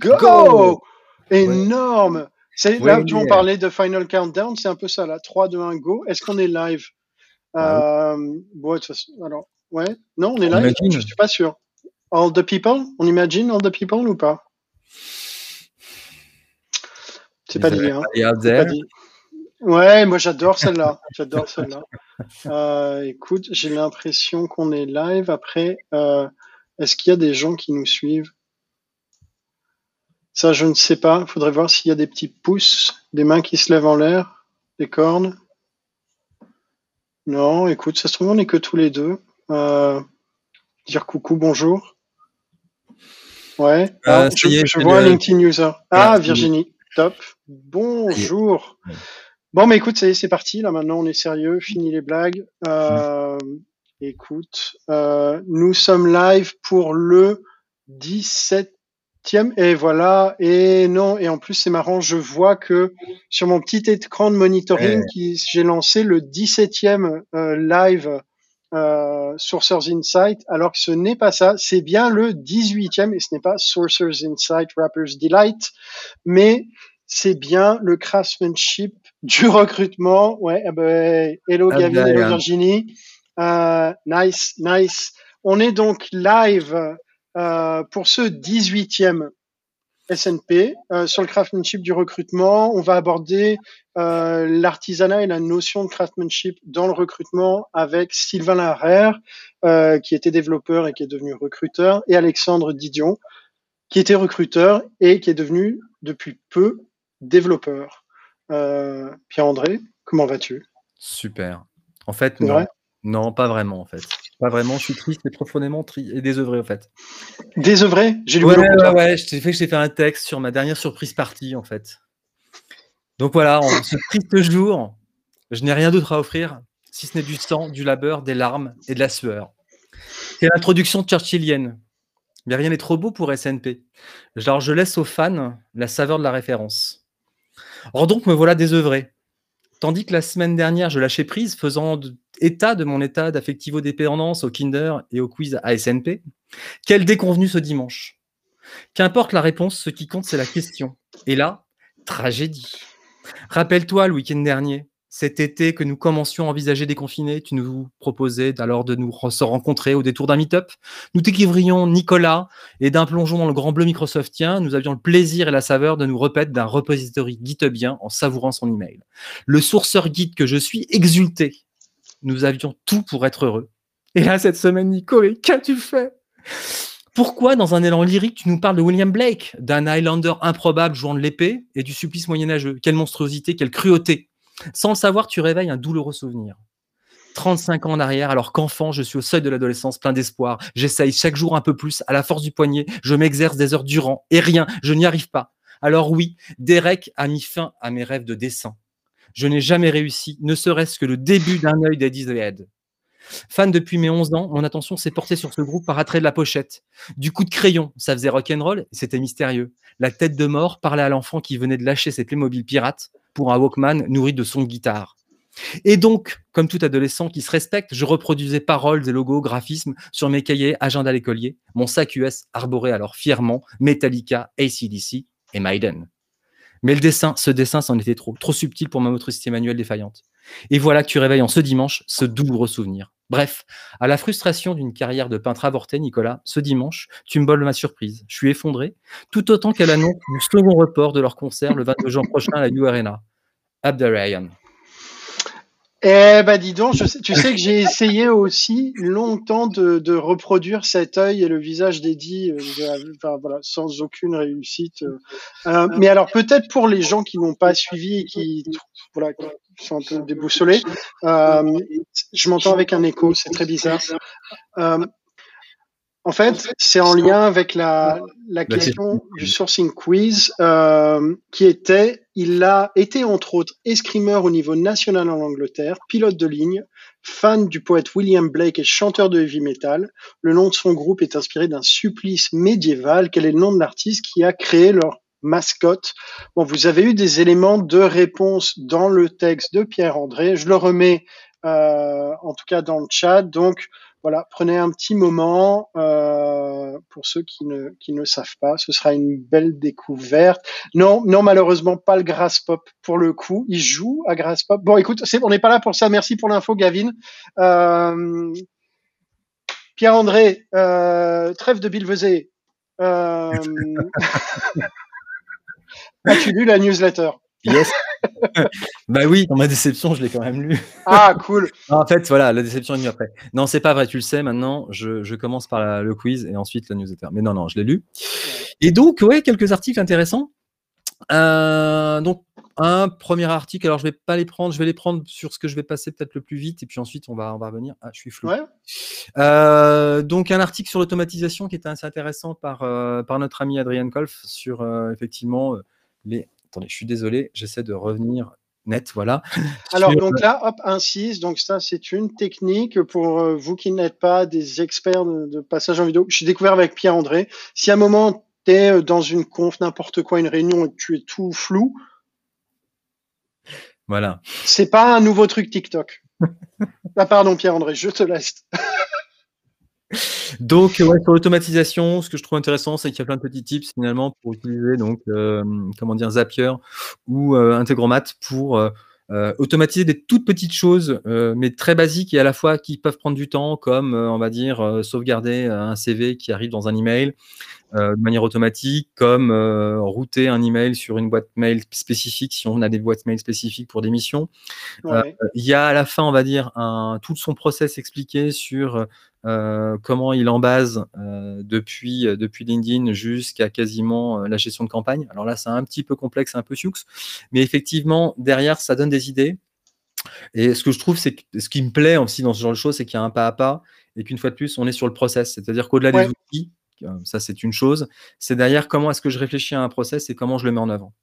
go, Énorme C'est là où on parlait de Final Countdown, c'est un peu ça là. 3, 2, 1, go. Est-ce qu'on est live? Ah euh, bon, de toute façon, alors, ouais. Non, on est live? Je suis pas sûr. All the people? On imagine all the people ou pas? C'est pas hein. Pas dit. Ouais, moi j'adore celle-là. J'adore celle-là. Euh, écoute, j'ai l'impression qu'on est live. Après, euh, est-ce qu'il y a des gens qui nous suivent? Ça, je ne sais pas. Il faudrait voir s'il y a des petits pouces, des mains qui se lèvent en l'air, des cornes. Non, écoute, ça se trouve, on n'est que tous les deux. Euh, dire coucou, bonjour. Ouais. Euh, Ah, je, est, vois un LinkedIn user. Ah, Ah, Virginie. Top. Bonjour. Bon, mais écoute, ça y est, c'est parti. Là, maintenant, on est sérieux. Fini les blagues. Euh, écoute, euh, nous sommes live pour le 17e. Et voilà. Et non, et en plus, c'est marrant. Je vois que sur mon petit écran de monitoring, Ouais. j'ai lancé le 17e euh, live euh, Sourcers Insight, alors que ce n'est pas ça. C'est bien le 18e et ce n'est pas Sourcers Insight Rappers Delight, mais c'est bien le craftsmanship du recrutement. Ouais, eh ben, hello Gavin, hello hein. Virginie. Euh, nice, nice. On est donc live euh, pour ce 18e SNP euh, sur le craftsmanship du recrutement. On va aborder euh, l'artisanat et la notion de craftsmanship dans le recrutement avec Sylvain Larère, euh, qui était développeur et qui est devenu recruteur, et Alexandre Didion, qui était recruteur et qui est devenu depuis peu développeur. Pierre-André, comment vas-tu? Super. En fait, non. Non, pas vraiment, en fait. Pas vraiment. Je suis triste et profondément tri et désœuvré, en fait. Désœuvré? J'ai du Ouais, ouais, ouais. Je t'ai fait, un texte sur ma dernière surprise partie, en fait. Donc voilà, en ce triste jour, je n'ai rien d'autre à offrir, si ce n'est du sang, du labeur, des larmes et de la sueur. C'est l'introduction churchillienne. Mais rien n'est trop beau pour SNP. Genre, je laisse aux fans la saveur de la référence. Or donc, me voilà désœuvré. Tandis que la semaine dernière, je lâchais prise, faisant de- état de mon état d'affectivo-dépendance au Kinder et au quiz à SNP. Quel déconvenu ce dimanche? Qu'importe la réponse, ce qui compte, c'est la question. Et là, tragédie. Rappelle-toi le week-end dernier, cet été que nous commencions à envisager des confinés, tu nous proposais alors de nous se rencontrer au détour d'un meet-up. Nous t'écrivions Nicolas et d'un plongeon dans le grand bleu Microsoftien, nous avions le plaisir et la saveur de nous repaître d'un repository GitHubien en savourant son email. Le sourceur guide que je suis exulté. Nous avions tout pour être heureux. Et là, cette semaine, Nico, qu'as-tu fait? Pourquoi, dans un élan lyrique, tu nous parles de William Blake, d'un Highlander improbable jouant de l'épée et du supplice moyenâgeux? Quelle monstruosité, quelle cruauté Sans le savoir, tu réveilles un douloureux souvenir. 35 ans en arrière, alors qu'enfant, je suis au seuil de l'adolescence, plein d'espoir. J'essaye chaque jour un peu plus, à la force du poignet. Je m'exerce des heures durant, et rien, je n'y arrive pas. Alors oui, Derek a mis fin à mes rêves de dessin. Je n'ai jamais réussi, ne serait-ce que le début d'un œil d'Eddie the Head. Fan depuis mes 11 ans, mon attention s'est portée sur ce groupe par attrait de la pochette. Du coup de crayon, ça faisait rock'n'roll, c'était mystérieux. La tête de mort parlait à l'enfant qui venait de lâcher ses Playmobil pirates pour un Walkman nourri de sons de guitare. Et donc, comme tout adolescent qui se respecte, je reproduisais paroles et logos, graphismes sur mes cahiers, agenda l'écolier. Mon sac US arborait alors fièrement Metallica, ACDC et Maiden. Mais le dessin, ce dessin, c'en était trop, trop subtil pour ma motricité manuelle défaillante. Et voilà que tu réveilles en ce dimanche ce douloureux souvenir. Bref, à la frustration d'une carrière de peintre avortée, Nicolas, ce dimanche, tu me voles ma surprise. Je suis effondré, tout autant qu'à l'annonce du second report de leur concert le 22 juin prochain à la U Arena. Eh ben dis donc, je sais- tu sais que j'ai essayé aussi longtemps de, de reproduire cet œil et le visage d'Eddie, euh, enfin, voilà, sans aucune réussite. euh. Euh, mais alors peut-être pour les gens qui n'ont pas suivi et qui, voilà, qui sont un peu déboussolés, euh, je m'entends avec un écho, c'est très bizarre. En fait, c'est en lien avec la, la question du sourcing quiz qui était, il a été entre autres escrimeur au niveau national en Angleterre, pilote de ligne, fan du poète William Blake et chanteur de heavy metal. Le nom de son groupe est inspiré d'un supplice médiéval. Quel est le nom de l'artiste qui a créé leur mascotte? Bon, vous avez eu des éléments de réponse dans le texte de Pierre-André. Je le remets euh, en tout cas dans le chat. Donc, voilà, prenez un petit moment pour ceux qui ne, qui ne savent pas. Ce sera une belle découverte. Non, non, malheureusement, pas le Grass Pop pour le coup. Il joue à Grass Pop. Bon, écoute, on n'est pas là pour ça. Merci pour l'info, Gavin. Pierre-André, trêve de Bilvezé. Euh... As-tu lu la newsletter? Yes. Bah oui, dans ma déception, je l'ai quand même lu. Ah, cool. en fait, voilà, la déception est venue après. Non, c'est pas vrai, tu le sais maintenant. Je, je commence par le quiz et ensuite la newsletter. Mais non, non, je l'ai lu. Et donc, ouais, quelques articles intéressants. Euh, donc, un premier article, alors je vais pas les prendre, je vais les prendre sur ce que je vais passer peut-être le plus vite, et puis ensuite on va, on va revenir. Ah, je suis flou. Euh, donc, un article sur l'automatisation qui était assez intéressant par, euh, par notre ami Adrien Kolf sur effectivement les. Attendez, je suis désolé, j'essaie de revenir net, voilà. Alors, donc là, hop, 1.6, donc ça, c'est une technique pour vous qui n'êtes pas des experts de, de passage en vidéo. Je suis découvert avec Pierre-André. Si à un moment, tu es dans une conf, n'importe quoi, une réunion, et tu es tout flou, voilà. C'est pas un nouveau truc TikTok. ah pardon Pierre-André, je te laisse. donc ouais, sur l'automatisation, ce que je trouve intéressant, c'est qu'il y a plein de petits tips finalement pour utiliser donc euh, comment dire Zapier ou euh, Integromat pour euh, automatiser des toutes petites choses, mais très basiques et à la fois qui peuvent prendre du temps, comme on va dire sauvegarder un CV qui arrive dans un email de manière automatique, comme router un email sur une boîte mail spécifique si on a des boîtes mail spécifiques pour des missions. Il y a à la fin, on va dire, un, tout son process expliqué sur euh, comment il en base euh, depuis, euh, depuis LinkedIn jusqu'à quasiment la gestion de campagne. Alors là, c'est un petit peu complexe, un peu sioux, mais effectivement, derrière, ça donne des idées. Et ce que je trouve, c'est ce qui me plaît aussi dans ce genre de choses, c'est qu'il y a un pas à pas et qu'une fois de plus, on est sur le process. C'est-à-dire qu'au-delà des outils, ça c'est une chose, c'est derrière comment est-ce que je réfléchis à un process et comment je le mets en avant.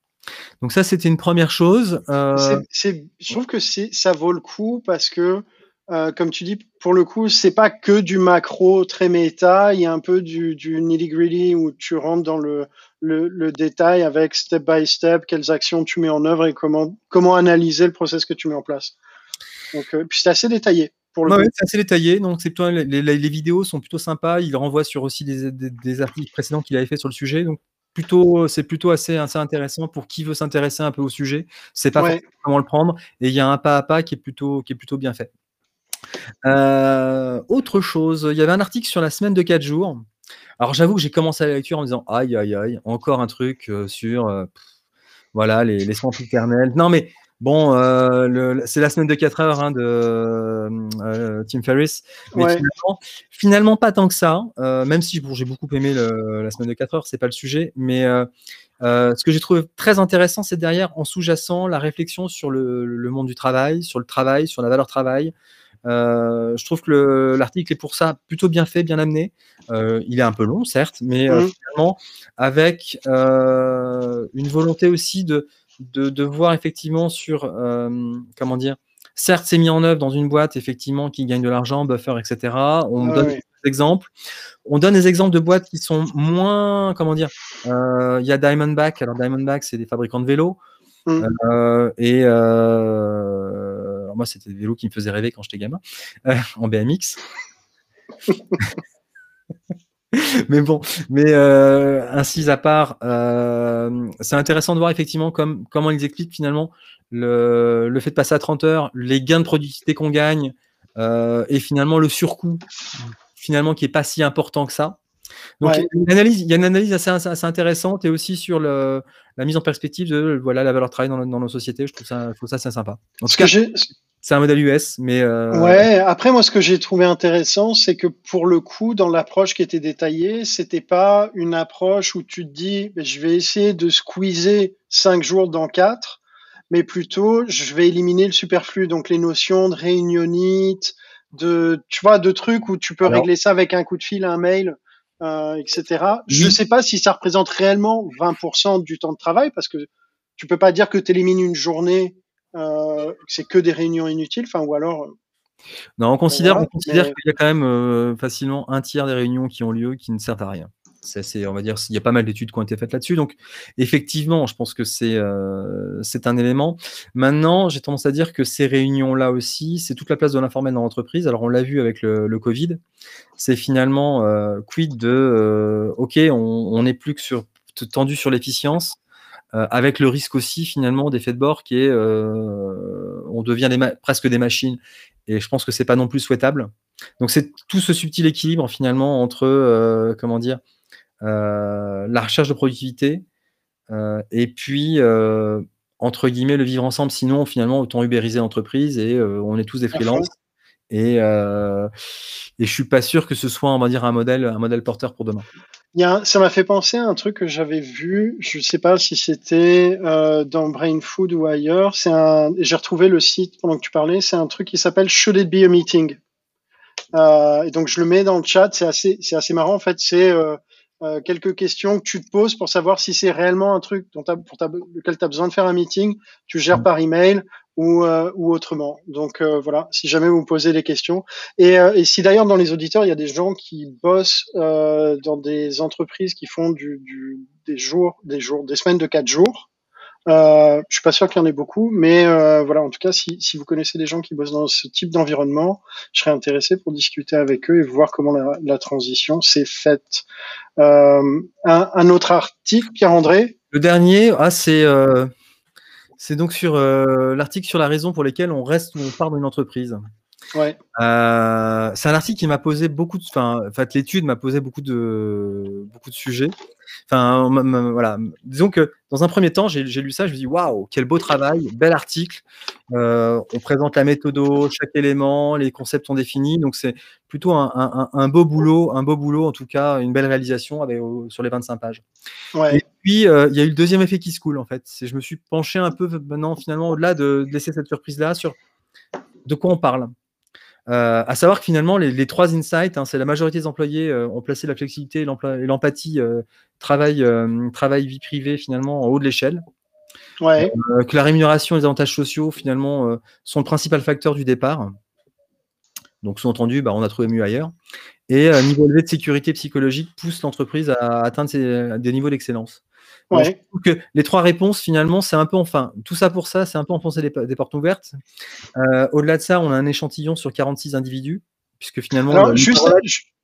Donc ça, c'était une première chose. je trouve que ça vaut le coup parce que euh, comme tu dis, pour le coup, c'est pas que du macro très méta, il y a un peu du, du nitty-gritty où tu rentres dans le, le, le, détail avec step by step, quelles actions tu mets en œuvre et comment, comment analyser le process que tu mets en place. Donc, euh, puis c'est assez détaillé. Ouais, c'est assez détaillé, donc c'est les, les, les, vidéos sont plutôt sympas. Il renvoie sur aussi des, des, des articles précédents qu'il avait fait sur le sujet, donc plutôt, c'est plutôt assez, assez, intéressant pour qui veut s'intéresser un peu au sujet. C'est pas ouais. comment le prendre, et il y a un pas à pas qui est plutôt, qui est plutôt bien fait. Euh, autre chose, il y avait un article sur la semaine de 4 jours. Alors j'avoue que j'ai commencé la lecture en me disant aïe aïe aïe, encore un truc euh, sur euh, voilà les, les soins éternels. Non mais bon, c'est la semaine de 4 heures hein, de Tim Ferriss. Mais ouais. finalement, finalement, pas tant que ça. même si bon, j'ai beaucoup aimé le, la semaine de 4 heures, c'est pas le sujet. Mais ce que j'ai trouvé très intéressant, c'est derrière en sous-jacent la réflexion sur le, le, monde du travail, sur le travail, sur la valeur travail. Euh, je trouve que l'article est pour ça plutôt bien fait, bien amené. Euh, il est un peu long, certes, mais euh, mmh. finalement, avec une volonté aussi de, de, de, voir effectivement sur, comment dire, certes, c'est mis en œuvre dans une boîte, effectivement, qui gagne de l'argent, buffer, etc. On Ah donne oui. des exemples. On donne des exemples de boîtes qui sont moins, comment dire, euh, il y a Diamondback. Alors, Diamondback, c'est des fabricants de vélos. Euh, et euh, moi, c'était des vélos qui me faisaient rêver quand j'étais gamin, euh, en BMX. mais bon, mais euh, ainsi à part, euh, c'est intéressant de voir effectivement comme, comment ils expliquent finalement le, fait de passer à 30 heures, les gains de productivité qu'on gagne et finalement le surcoût finalement qui est pas si important que ça. Donc Ouais. il y a une analyse, il y a une analyse assez, assez intéressante et aussi sur le, la mise en perspective de voilà la valeur travail dans, dans nos sociétés. Je trouve ça, je trouve ça assez sympa. En Ce cas, c'est un modèle US, mais euh, Ouais, après moi ce que j'ai trouvé intéressant, c'est que pour le coup, dans l'approche qui était détaillée, c'était pas une approche où tu te dis ben, je vais essayer de squeezer cinq jours dans quatre, mais plutôt je vais éliminer le superflu, donc les notions de réunionite, de tu vois, de trucs où tu peux Alors- régler ça avec un coup de fil, un mail, euh, etc. Je Oui. sais pas si ça représente réellement 20% du temps de travail, parce que tu peux pas dire que tu élimines une journée, euh, que c'est que des réunions inutiles, enfin ou alors euh, non, on considère, Voilà, on considère mais- qu'il y a quand même euh, facilement un tiers des réunions qui ont lieu qui ne servent à rien. C'est, on va dire, il y a pas mal d'études qui ont été faites là-dessus. Donc, effectivement, je pense que c'est euh, c'est un élément. Maintenant, j'ai tendance à dire que ces réunions-là aussi, c'est toute la place de l'informel dans l'entreprise. Alors, on l'a vu avec le, Covid. C'est finalement euh, quid de, euh, ok, on n'est plus que sur tendu sur l'efficience. avec le risque aussi finalement d'effet de bord qui est on devient presque des machines et je pense que c'est pas non plus souhaitable donc c'est tout ce subtil équilibre finalement entre comment dire la recherche de productivité, euh, et puis euh, entre guillemets le vivre ensemble. Sinon, finalement, autant ubériser l'entreprise et on est tous des freelances. Et, euh, et je suis pas sûr que ce soit, on va dire, un modèle, un modèle porteur pour demain. Il y a, ça m'a fait penser à un truc que j'avais vu. Je sais pas si c'était euh, dans Brain Food ou ailleurs. C'est un. J'ai retrouvé le site pendant que tu parlais. C'est un truc qui s'appelle Should It Be a Meeting? Euh, et donc je le mets dans le chat. C'est assez, c'est assez marrant en fait. C'est euh, quelques questions que tu te poses pour savoir si c'est réellement un truc dont pour lequel tu as besoin de faire un meeting, tu gères par email ou, euh, ou autrement. Donc euh, voilà, si jamais vous posez des questions. Et, et si d'ailleurs dans les auditeurs, il y a des gens qui bossent dans des entreprises qui font du, du, des jours, des jours, des semaines de quatre jours, euh, je suis pas sûr qu'il y en ait beaucoup, mais euh, voilà, en tout cas, si, vous connaissez des gens qui bossent dans ce type d'environnement, je serais intéressé pour discuter avec eux et voir comment la, transition s'est faite. Euh, un, autre article, Pierre-André? Le dernier, ah, c'est euh, donc sur l'article sur la raison pour laquelle on reste ou on part d'une entreprise. Ouais. Euh, c'est un article qui m'a posé beaucoup de, enfin, en fait, l'étude m'a posé beaucoup de, beaucoup de sujets. Enfin, voilà. Disons que dans un premier temps, j'ai lu ça, je me dis waouh, quel beau travail, bel article. Euh, on présente la méthode, chaque élément, les concepts sont définis, donc c'est plutôt un, un, un, beau boulot, un beau boulot en tout cas, une belle réalisation avec, sur les 25 pages. Ouais. Et puis euh, il y a eu le deuxième effet qui se coule en fait. Je me suis penché un peu maintenant finalement au-delà de, de laisser cette surprise là sur de quoi on parle. Euh, à savoir que finalement, les, les trois insights, hein, c'est la majorité des employés euh, ont placé la flexibilité et l'empathie, euh, travail, travail, vie privée, finalement, en haut de l'échelle. Ouais. Que la rémunération et les avantages sociaux, finalement, sont le principal facteur du départ. Donc, sous-entendu, bah, on a trouvé mieux ailleurs. Et niveau élevé de sécurité psychologique pousse l'entreprise à atteindre ses, des niveaux d'excellence. Ouais. je trouve que les trois réponses, finalement, c'est un peu enfin, tout ça pour ça, c'est un peu enfoncer des, des portes ouvertes. Euh, Au-delà de ça, on a un échantillon sur 46 individus, puisque finalement. Alors, juste,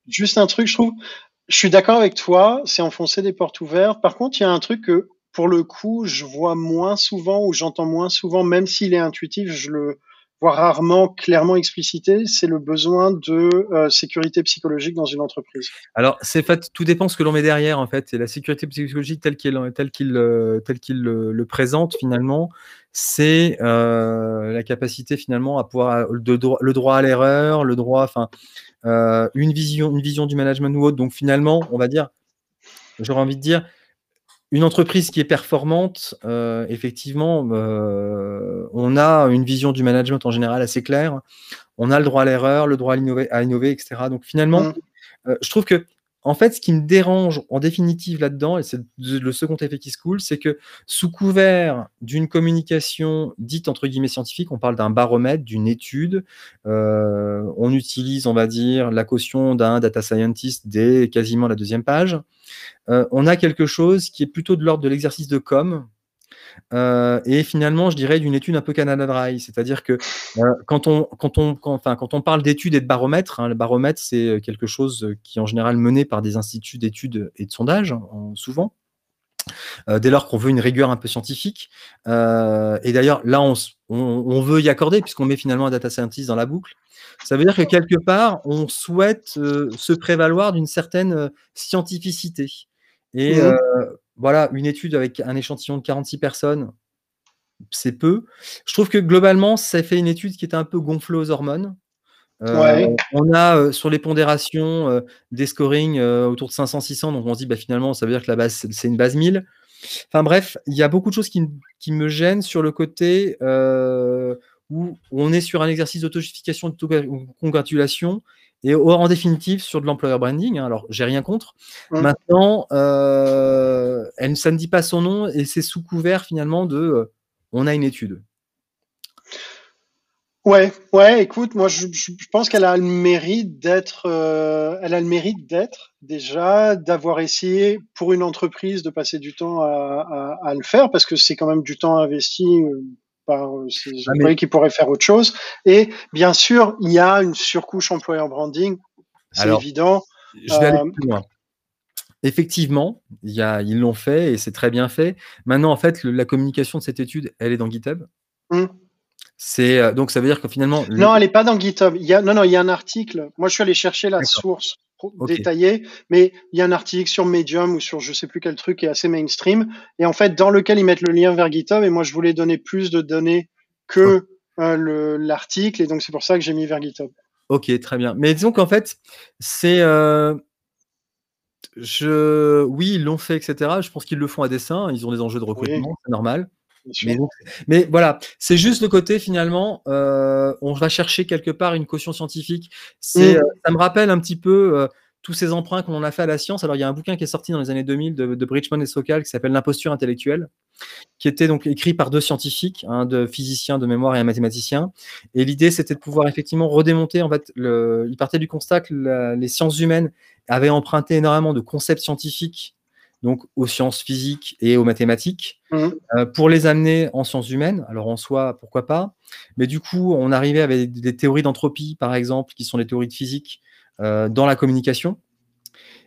juste un truc, je trouve, je suis d'accord avec toi, c'est enfoncer des portes ouvertes. Par contre, il y a un truc que, pour le coup, je vois moins souvent ou j'entends moins souvent, même s'il est intuitif, je le, rarement clairement explicité, c'est le besoin de euh, sécurité psychologique dans une entreprise. Alors, c'est fait, tout dépend ce que l'on met derrière, en fait. Et la sécurité psychologique telle qu'il tel qu'il euh, tel qu'il le, présente, finalement, c'est euh, la capacité, finalement, à pouvoir, le droit à l'erreur, le droit, enfin, une vision, une vision du management ou autre. Donc, finalement, on va dire, j'aurais envie de dire, une entreprise qui est performante, euh, effectivement, euh, on a une vision du management en général assez claire. On a le droit à l'erreur, le droit à innover, à innover, etc. Donc finalement, mmh. euh, je trouve que en fait, ce qui me dérange en définitive là-dedans, et c'est le second effet qui se coule, c'est que sous couvert d'une communication dite entre guillemets scientifique, on parle d'un baromètre, d'une étude, euh, on utilise, on va dire, la caution d'un data scientist dès quasiment la deuxième page. Euh, on a quelque chose qui est plutôt de l'ordre de l'exercice de com, euh, et finalement, je dirais d'une étude un peu Canada Dry, c'est-à-dire que euh, quand, on, quand, on, quand, enfin, quand on parle d'études et de baromètres, hein, le baromètre c'est quelque chose qui est en général mené par des instituts d'études et de sondage, hein, souvent. Euh, dès lors qu'on veut une rigueur un peu scientifique. Euh, et d'ailleurs, là, on, on, on, veut y accorder puisqu'on met finalement un data scientist dans la boucle. Ça veut dire que quelque part, on souhaite euh, se prévaloir d'une certaine scientificité. Et mmh. Voilà, une étude avec un échantillon de 46 personnes, c'est peu. Je trouve que globalement, ça fait une étude qui est un peu gonflée aux hormones. Euh, ouais. On a euh, sur les pondérations euh, des scorings autour de 500-600, donc on se dit bah, finalement ça veut dire que la base c'est une base 1000. Enfin bref, il y a beaucoup de choses qui, qui me gênent sur le côté où on est sur un exercice d'auto-justification, de congratulation, et en définitive sur de l'employer branding. Hein, alors, j'ai rien contre. Mmh. Maintenant, euh, elle, ça ne dit pas son nom et c'est sous couvert finalement de euh, on a une étude. Ouais, ouais. Écoute, moi, je, pense qu'elle a le mérite d'être, euh, elle a le mérite d'être déjà d'avoir essayé pour une entreprise de passer du temps à, à, le faire parce que c'est quand même du temps investi par ces ah, employés qui pourraient faire autre chose. Et bien sûr, il y a une surcouche employeur branding, c'est évident. Je vais aller plus loin. Effectivement, y a, ils l'ont fait et c'est très bien fait. Maintenant, en fait, la communication de cette étude, elle est dans GitHub. Mmh. C'est euh, donc ça veut dire que finalement. Non, elle n'est pas dans GitHub. Il y a, non, non, il y a un article. Moi, je suis allé chercher la source détaillée, mais il y a un article sur Medium ou sur je sais plus quel truc qui est assez mainstream et en fait dans lequel ils mettent le lien vers GitHub. Et moi, je voulais donner plus de données que euh, l'article et donc c'est pour ça que j'ai mis vers GitHub. Ok, très bien. Mais disons qu'en fait, c'est euh, je, oui, ils l'ont fait, etc. Je pense qu'ils le font à dessein. Ils ont des enjeux de recrutement, c'est normal. Mais, voilà, c'est juste le côté finalement, euh, on va chercher quelque part une caution scientifique. C'est, mmh. euh, ça me rappelle un petit peu euh, tous ces emprunts qu'on a fait à la science. Alors il y a un bouquin qui est sorti dans les années 2000 de, de Bridgman et Sokal qui s'appelle L'imposture intellectuelle, qui était donc écrit par deux scientifiques, un de physicien de mémoire et un mathématicien. Et l'idée c'était de pouvoir effectivement redémonter. En fait, le, il partait du constat que les sciences humaines avait emprunté énormément de concepts scientifiques donc aux sciences physiques et aux mathématiques, mmh. euh, pour les amener en sciences humaines. Alors en soi, pourquoi pas Mais du coup, on arrivait avec des théories d'entropie, par exemple, qui sont des théories de physique, euh, dans la communication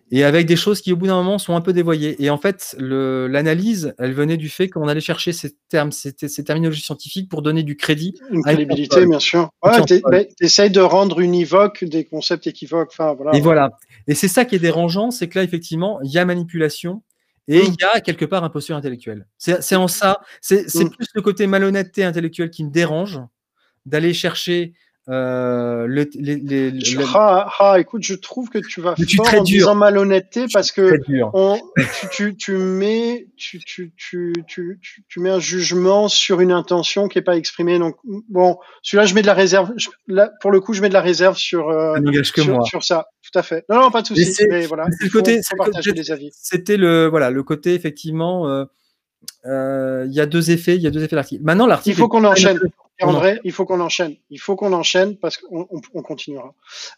et avec des choses qui, au bout d'un moment, sont un peu dévoyées. Et en fait, l'analyse, elle venait du fait qu'on allait chercher ces termes, ces, ces, terminologies scientifiques pour donner du crédit. Une crédibilité, bien sûr. Ouais, tu essayes de rendre univoque des concepts équivoques. Enfin, voilà. Et voilà. Et c'est ça qui est dérangeant, c'est que là, effectivement, il y a manipulation et il y a quelque part un posture intellectuelle. C'est en ça, c'est mm. plus le côté malhonnêteté intellectuelle qui me dérange d'aller chercher euh, le, les, les, ah, ah, écoute, je trouve que tu vas fort en disant malhonnêteté parce que on, tu, tu, tu, mets, tu, tu, tu, tu, tu, mets un jugement sur une intention qui est pas exprimée. Donc bon, celui-là, je mets de la réserve. là, pour le coup, je mets de la réserve sur, euh, que sur, moi. sur, ça. Tout à fait. Non, non, pas de souci. Mais voilà, le côté, C'était le, voilà, le côté effectivement. Euh, euh, il y a deux effets, il y a deux effets l'article. Maintenant, l'article. Il faut qu'on enchaîne. Il faut qu'on enchaîne. Il faut qu'on enchaîne parce qu'on on, continuera.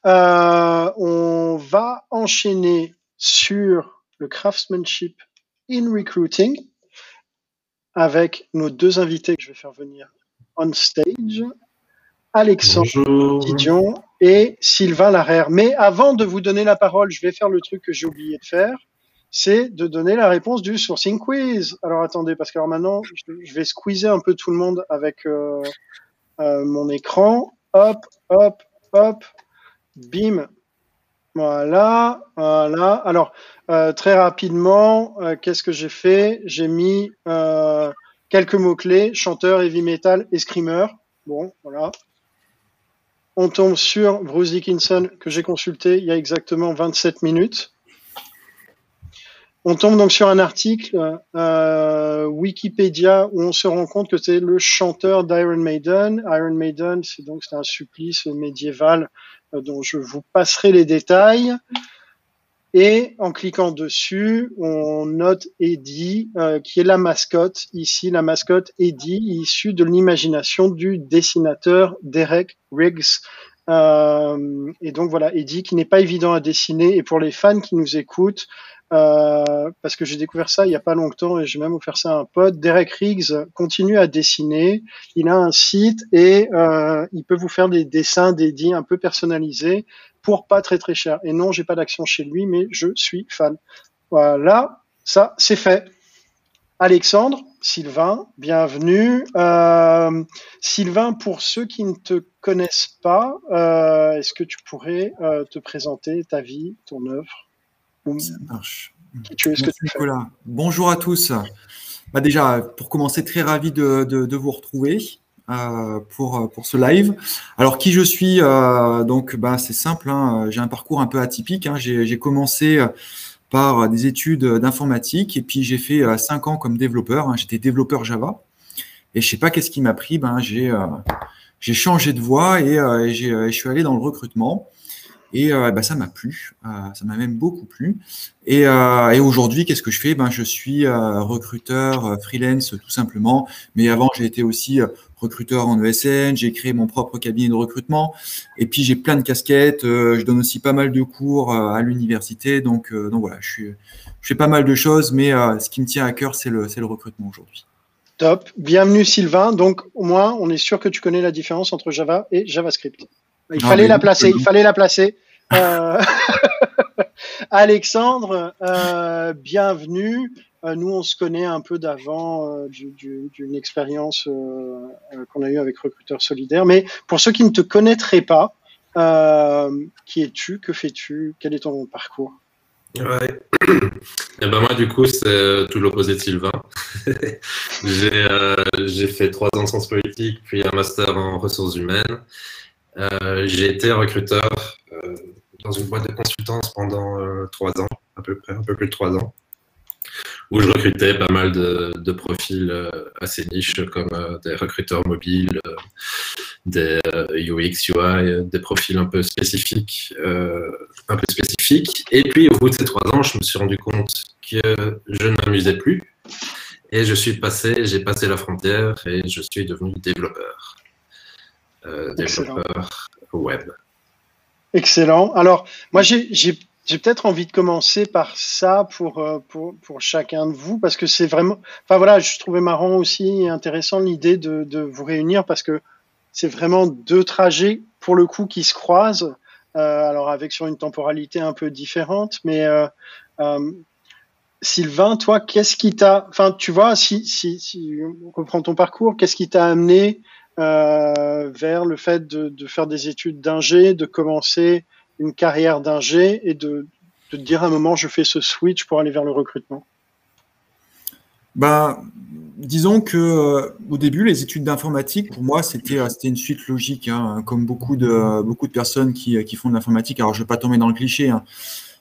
Euh, on va enchaîner sur le craftsmanship in recruiting avec nos deux invités que je vais faire venir on stage. Alexandre Didion et Sylvain Larère. Mais avant de vous donner la parole, je vais faire le truc que j'ai oublié de faire c'est de donner la réponse du sourcing quiz. Alors attendez, parce que maintenant, je vais squeezer un peu tout le monde avec euh, euh, mon écran. Hop, hop, hop, bim. Voilà, voilà. Alors, euh, très rapidement, qu'est-ce que j'ai fait? J'ai mis quelques mots-clés, chanteur, heavy metal et screamer. Bon, voilà. On tombe sur Bruce Dickinson que j'ai consulté il y a exactement 27 minutes. On tombe donc sur un article euh, Wikipédia où on se rend compte que c'est le chanteur d'Iron Maiden. Iron Maiden, c'est donc un supplice médiéval euh, dont je vous passerai les détails. Et en cliquant dessus, on note Eddie, euh, qui est la mascotte. Ici, la mascotte Eddie, issue de l'imagination du dessinateur Derek Riggs. Et donc voilà, Eddie, qui n'est pas évident à dessiner. Et pour les fans qui nous écoutent, euh, parce que j'ai découvert ça il y a pas longtemps et j'ai même offert ça à un pote. Derek Riggs continue à dessiner. Il a un site et euh, il peut vous faire des dessins dédiés un peu personnalisés pour pas très très cher. Et non, j'ai pas d'action chez lui, mais je suis fan. Voilà, ça c'est fait. Alexandre, Sylvain, bienvenue. Euh, Sylvain, pour ceux qui ne te connaissent pas, euh, est-ce que tu pourrais te présenter ta vie, ton œuvre? Ça marche. Bonjour à tous. Bah déjà, pour commencer, très ravi de, vous retrouver euh, pour, pour ce live. Alors, qui je suis euh, Donc, bah, c'est simple. Hein. j'ai un parcours un peu atypique. Hein. j'ai commencé par des études d'informatique et puis j'ai fait cinq ans comme développeur. Hein. J'étais développeur Java. Et je sais pas qu'est-ce qui m'a pris. Ben, j'ai changé de voie et, je suis allé dans le recrutement. Et bah, ça m'a plu, ça m'a même beaucoup plu. Et, et aujourd'hui, qu'est-ce que je fais? Ben, Je suis recruteur freelance tout simplement, mais avant j'ai été aussi recruteur en ESN, j'ai créé mon propre cabinet de recrutement, et puis j'ai plein de casquettes, je donne aussi pas mal de cours à l'université, donc, voilà, je, suis, fais pas mal de choses, mais ce qui me tient à cœur, c'est le, le recrutement aujourd'hui. Top. Bienvenue Sylvain. Donc au moins, on est sûr que tu connais la différence entre Java et JavaScript. Il fallait la placer. Il fallait la placer. Euh, Alexandre, euh, bienvenue. Euh, nous, on se connaît un peu d'avant d'une expérience qu'on a eue avec Recruteur Solidaire. Mais pour ceux qui ne te connaîtraient pas, qui es-tu Que fais-tu Quel est ton parcours? Ouais. Et ben moi, du coup, c'est tout l'opposé de Sylvain. j'ai fait trois ans de sciences politiques, puis un master en ressources humaines. Euh, j'ai été recruteur euh, dans une boîte de consultance pendant euh, trois ans, à peu près, un peu plus de trois ans, où je recrutais pas mal de, profils assez niches comme des recruteurs mobiles, des UX, UI, des profils un peu spécifiques, un peu spécifiques. Et puis au bout de ces trois ans, je me suis rendu compte que je ne m'amusais plus. Et je suis passé, j'ai passé la frontière et je suis devenu développeur. Euh, développeur web. Excellent. Alors, moi, j'ai peut-être envie de commencer par ça pour, euh, pour, pour, chacun de vous, parce que c'est vraiment. Enfin, voilà, je trouvais marrant aussi et intéressant l'idée de, de, vous réunir, parce que c'est vraiment deux trajets, pour le coup, qui se croisent. Euh, alors, avec sur une temporalité un peu différente, mais. Euh, euh Sylvain, toi, qu'est-ce qui t'a, enfin, tu vois, si, si, si on reprend ton parcours, qu'est-ce qui t'a amené euh, vers le fait de, faire des études d'ingé, de commencer une carrière d'ingé et de, de dire à un moment je fais ce switch pour aller vers le recrutement bah, disons que euh, au début, les études d'informatique, pour moi, c'était euh, une suite logique, hein, comme beaucoup de beaucoup de personnes qui, qui font de l'informatique. Alors, je vais pas tomber dans le cliché. Hein.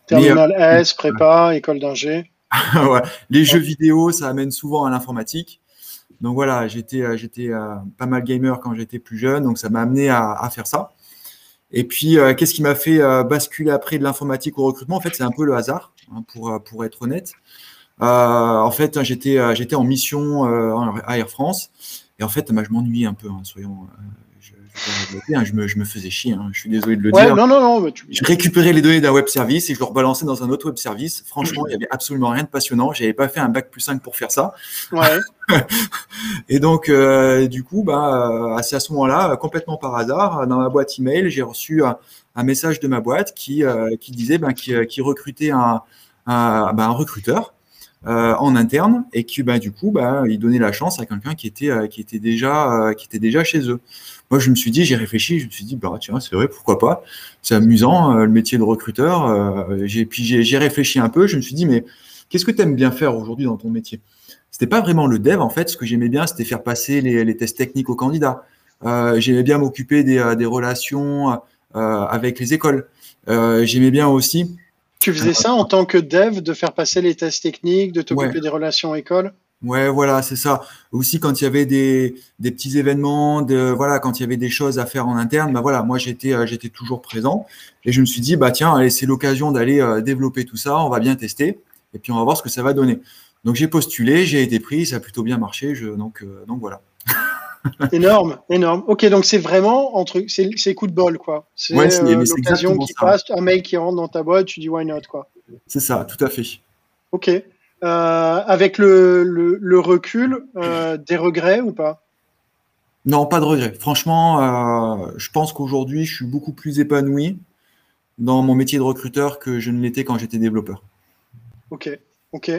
Terminal S, prépa, école d'ingé. Les jeux vidéo, ça amène souvent à l'informatique. Donc voilà, j'étais euh, euh, pas mal gamer quand j'étais plus jeune, donc ça m'a amené à, faire ça. Et puis, euh, qu'est-ce qui m'a fait basculer après de l'informatique au recrutement? En fait, c'est un peu le hasard, hein, pour, être honnête. en fait, j'étais j'étais en mission à Air France, et en fait, bah, je m'ennuyais un peu, hein, soyons Hein, je, me, je, me, faisais chier, hein, je suis désolé de le dire. Non, non, non, Je récupérais les données d'un web service et je le rebalançais dans un autre web service. Franchement, il n'y avait absolument rien de passionnant. Je n'avais pas fait un bac plus 5 pour faire ça. Ouais. et donc, euh, du coup, bah, c'est à ce moment-là, complètement par hasard, dans ma boîte email, j'ai reçu un, message de ma boîte qui, euh, qui disait ben, qui, qui, recrutait un, un, ben, un recruteur. Euh, en interne et qui bah, du coup bah, il donnait la chance à quelqu'un qui était euh, qui était déjà qui était déjà chez eux. Moi, je me suis dit, j'ai réfléchi, je me suis dit, bah, tiens, c'est vrai, pourquoi pas? C'est amusant, euh, le métier de recruteur. Euh, j'ai, puis j'ai, réfléchi un peu, je me suis dit, mais qu'est-ce que tu aimes bien faire aujourd'hui dans ton métier? C'était pas vraiment le dev, en fait. Ce que j'aimais bien, c'était faire passer les, tests techniques aux candidats. Euh, j'aimais bien m'occuper des, relations avec les écoles. j'aimais bien aussi. Tu faisais ça en tant que dev, de faire passer les tests techniques, de t'occuper des relations écoles? Ouais, voilà, c'est ça. Aussi, quand il y avait des, des, petits événements, de, voilà, quand il y avait des choses à faire en interne, bah voilà, moi j'étais euh, j'étais toujours présent et je me suis dit bah tiens, allez, c'est l'occasion d'aller euh, développer tout ça, on va bien tester et puis on va voir ce que ça va donner. Donc j'ai postulé, j'ai été pris, ça a plutôt bien marché, je, donc euh, donc voilà. énorme, énorme. Ok, donc c'est vraiment entre c'est coup de bol quoi. C'est l'occasion qui passe, un mail qui rentre dans ta boîte, tu dis why not quoi. C'est ça, tout à fait. Ok. Euh, avec le, le, recul, euh, des regrets ou pas? Non, pas de regrets. Franchement, euh, je pense qu'aujourd'hui, je suis beaucoup plus épanoui dans mon métier de recruteur que je ne l'étais quand j'étais développeur. Ok, ok.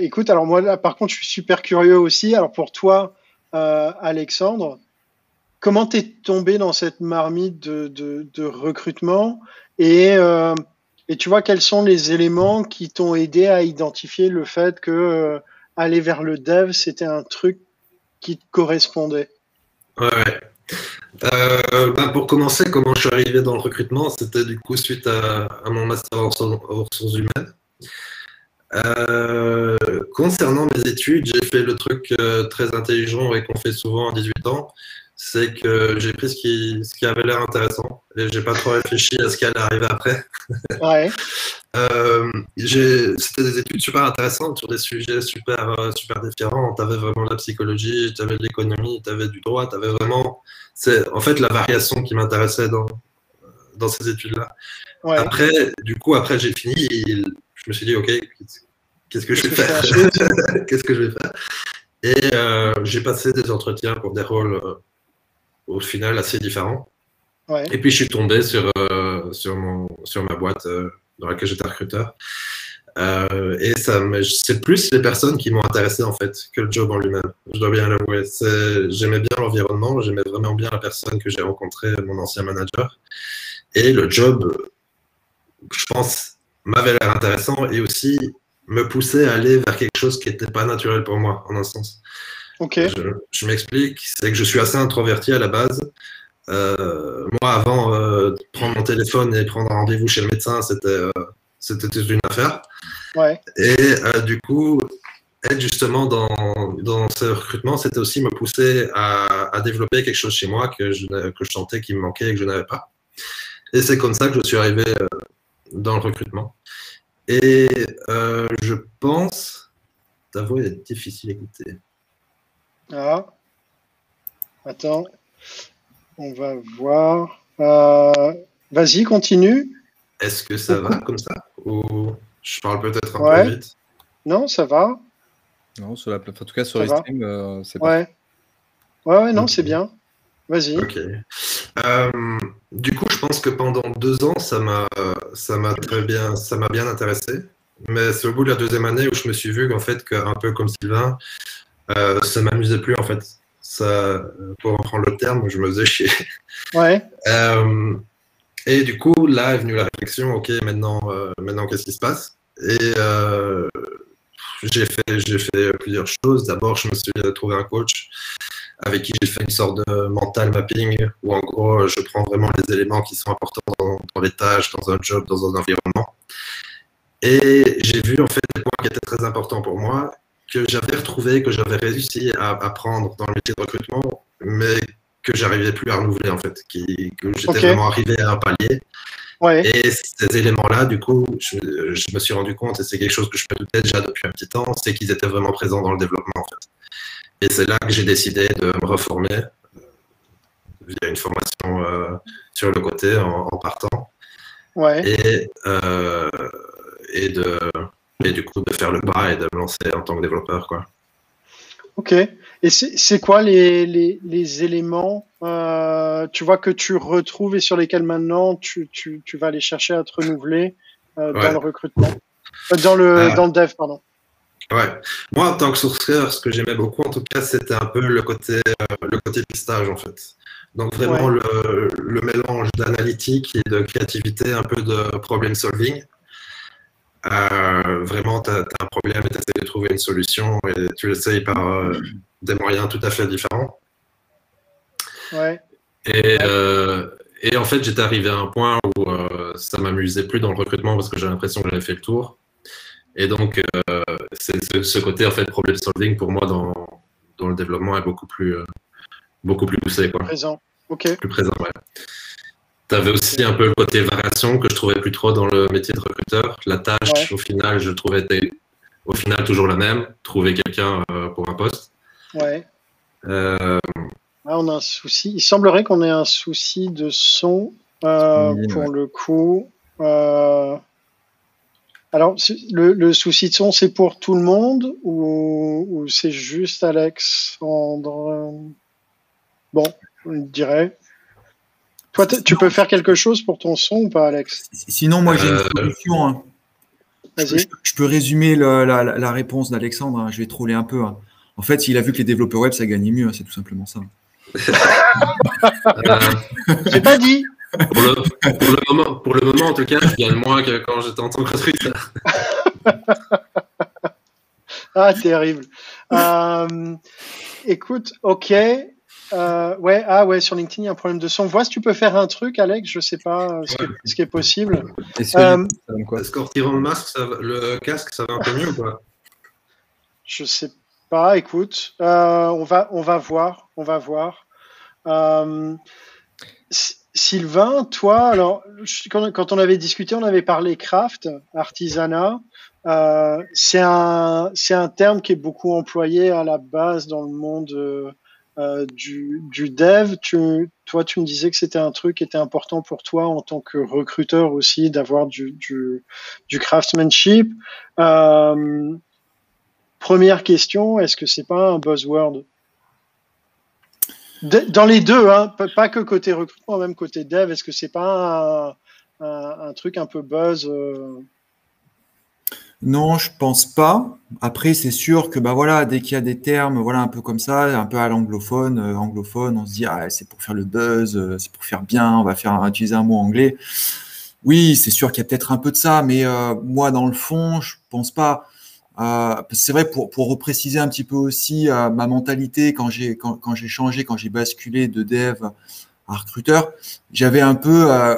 écoute, alors moi, là, par contre, je suis super curieux aussi. Alors pour toi, Alexandre, comment t'es tombé dans cette marmite de, de, de recrutement? Et et tu vois quels sont les éléments qui t'ont aidé à identifier le fait que euh, aller vers le dev, c'était un truc qui te correspondait? Ouais. Euh, ben, pour commencer, comment je suis arrivé dans le recrutement, c'était du coup suite à, mon master en ressources humaines. Euh, concernant mes études, j'ai fait le truc très intelligent et qu'on fait souvent à 18 ans, c'est que j'ai pris ce qui, ce qui avait l'air intéressant j'ai pas trop réfléchi à ce qui allait arriver après. Ouais. euh, C'était des études super intéressantes sur des sujets super, euh, super différents. Tu avais vraiment la psychologie, tu avais de l'économie, tu avais du droit, tu avais vraiment. C'est en fait la variation qui m'intéressait dans, dans ces études-là. Ouais. Après, du coup, après j'ai fini, et je me suis dit, OK, qu'est-ce que je vais faire? Qu'est-ce que je vais faire? Et euh, j'ai passé des entretiens pour des rôles euh, au final assez différents. Ouais. Et puis je suis tombé sur, euh, sur, mon, sur ma boîte euh, dans laquelle j'étais recruteur. Euh, et ça c'est plus les personnes qui m'ont intéressé en fait que le job en lui-même. Je dois bien l'avouer. J'aimais bien l'environnement, j'aimais vraiment bien la personne que j'ai rencontrée, mon ancien manager. Et le job, je pense, m'avait l'air intéressant et aussi me poussait à aller vers quelque chose qui n'était pas naturel pour moi, en un sens. Ok. Je, m'explique, c'est que je suis assez introverti à la base. Euh, moi, avant euh, de prendre mon téléphone et prendre un rendez-vous chez le médecin, c'était euh, c'était une affaire. Ouais. Et euh, du coup, être justement dans, dans ce recrutement, c'était aussi me pousser à, à, développer quelque chose chez moi que je, que je sentais qu'il me manquait et que je n'avais pas. Et c'est comme ça que je suis arrivé dans le recrutement. Et je pense, ta voix est difficile à écouter. Ah, attends, on va voir. Euh, Vas-y, continue. Est-ce que ça va comme ça Ou je parle peut-être un ouais. peu vite Non, ça va. Non, sur la en tout cas sur les streams, euh, c'est ouais. Pas... ouais. Ouais, non, okay. c'est bien. Vas-y. Ok. Euh, du coup, je pense que pendant deux ans, ça m'a, ça m'a très bien, ça m'a bien intéressé. Mais c'est au bout de la deuxième année où je me suis vu qu'en fait, qu'un peu comme Sylvain, euh, ça m'amusait plus en fait. Ça, pour reprendre le terme, je me faisais chier. Ouais. Euh, et du coup, là est venue la réflexion. Ok, maintenant, euh, maintenant, qu'est-ce qui se passe? Et euh, j'ai fait, j'ai fait plusieurs choses. D'abord, je me suis trouvé un coach avec qui j'ai fait une sorte de mental mapping où en gros je prends vraiment les éléments qui sont importants dans, dans, les tâches, dans un job, dans un environnement. Et j'ai vu en fait des points qui étaient très importants pour moi, que j'avais retrouvé, que j'avais réussi à apprendre dans le métier de recrutement, mais que j'arrivais plus à renouveler en fait, qui, que j'étais okay. vraiment arrivé à un palier. Ouais. Et ces éléments-là, du coup, je, je, me suis rendu compte, et c'est quelque chose que je me doutais déjà depuis un petit temps, c'est qu'ils étaient vraiment présents dans le développement en fait. Et c'est là que j'ai décidé de me reformer euh, via une formation euh, sur le côté en, en partant. Ouais. Et, euh, et, de, et du coup de faire le pas et de me lancer en tant que développeur. Quoi. Ok. Et c'est quoi les, les, les éléments, euh, tu vois, que tu retrouves et sur lesquels maintenant tu, tu, tu vas aller chercher à te renouveler euh, ouais. dans le recrutement? Dans le, dans le dev, pardon. Ouais. Moi, en tant que sourceur, ce que j'aimais beaucoup, en tout cas, c'était un peu le côté, euh, le côté pistage, en fait. Donc, vraiment ouais. le, le, mélange d'analytique et de créativité, un peu de problem solving. Euh, vraiment, tu as, as, un problème et tu essaies de trouver une solution et tu l'essayes par euh, des moyens tout à fait différents. Ouais. Et, euh, et en fait, j'étais arrivé à un point où ça m'amusait plus dans le recrutement parce que j'ai l'impression que j'avais fait le tour. Et donc, c'est ce côté en fait problem solving pour moi dans, dans le développement est beaucoup plus beaucoup plus poussé quoi. Présent. Ok. Plus présent, ouais. Tu avais aussi un peu le côté variation que je trouvais plus trop dans le métier de recruteur. La tâche, ouais. au final, je trouvais au final toujours la même, trouver quelqu'un euh, pour un poste. Ouais. Euh... Ah, on a un souci. Il semblerait qu'on ait un souci de son euh, oui, pour ouais. le coup. Alors, le, le, souci de son, c'est pour tout le monde ou, ou c'est juste Alexandre Bon, on dirait. Toi, tu peux faire quelque chose pour ton son ou pas, Alex? Sinon, moi, j'ai une solution. Hein. Je, je, peux résumer la, la, réponse d'Alexandre. Hein. Je vais troller un peu. Hein. En fait, il a vu que les développeurs web, ça gagnait mieux. C'est tout simplement ça. J'ai pas dit. Pour le, pour, le moment, pour le moment, en tout cas, je gagne moins que quand j'étais en tant que recruteur. ah, terrible. Euh, écoute, ok. Euh, ouais, ah ouais, sur LinkedIn, il y a un problème de son. Vois si tu peux faire un truc, Alex, je sais pas ce, ouais. qui, est, ce qui, est, possible. Est-ce euh, qu'en retirant le masque, va, le casque, ça va un peu mieux ou pas? Je sais pas, écoute, euh, on, va, on va voir, on va voir. Sylvain, toi, alors quand, on avait discuté, on avait parlé craft, artisanat. Euh, c'est un c'est un terme qui est beaucoup employé à la base dans le monde euh, du, dev. Toi, tu me disais que c'était un truc qui était important pour toi en tant que recruteur aussi d'avoir du craftsmanship. Euh, première question, est-ce que c'est pas un buzzword? Dans les deux, hein, pas que côté recrutement, même côté dev, est-ce que c'est pas un, truc un peu buzz euh? Non, je pense pas. Après, c'est sûr que bah voilà, dès qu'il y a des termes, voilà, un peu comme ça, un peu à l'anglophone, euh, anglophone, on se dit ah, c'est pour faire le buzz, euh, c'est pour faire bien, on va faire utiliser un mot anglais. Oui, c'est sûr qu'il y a peut-être un peu de ça, mais moi, dans le fond, je pense pas. Euh, c'est vrai, pour, pour repréciser un petit peu aussi euh, ma mentalité quand j'ai quand j'ai changé, quand j'ai basculé de dev recruteur, j'avais un peu, euh,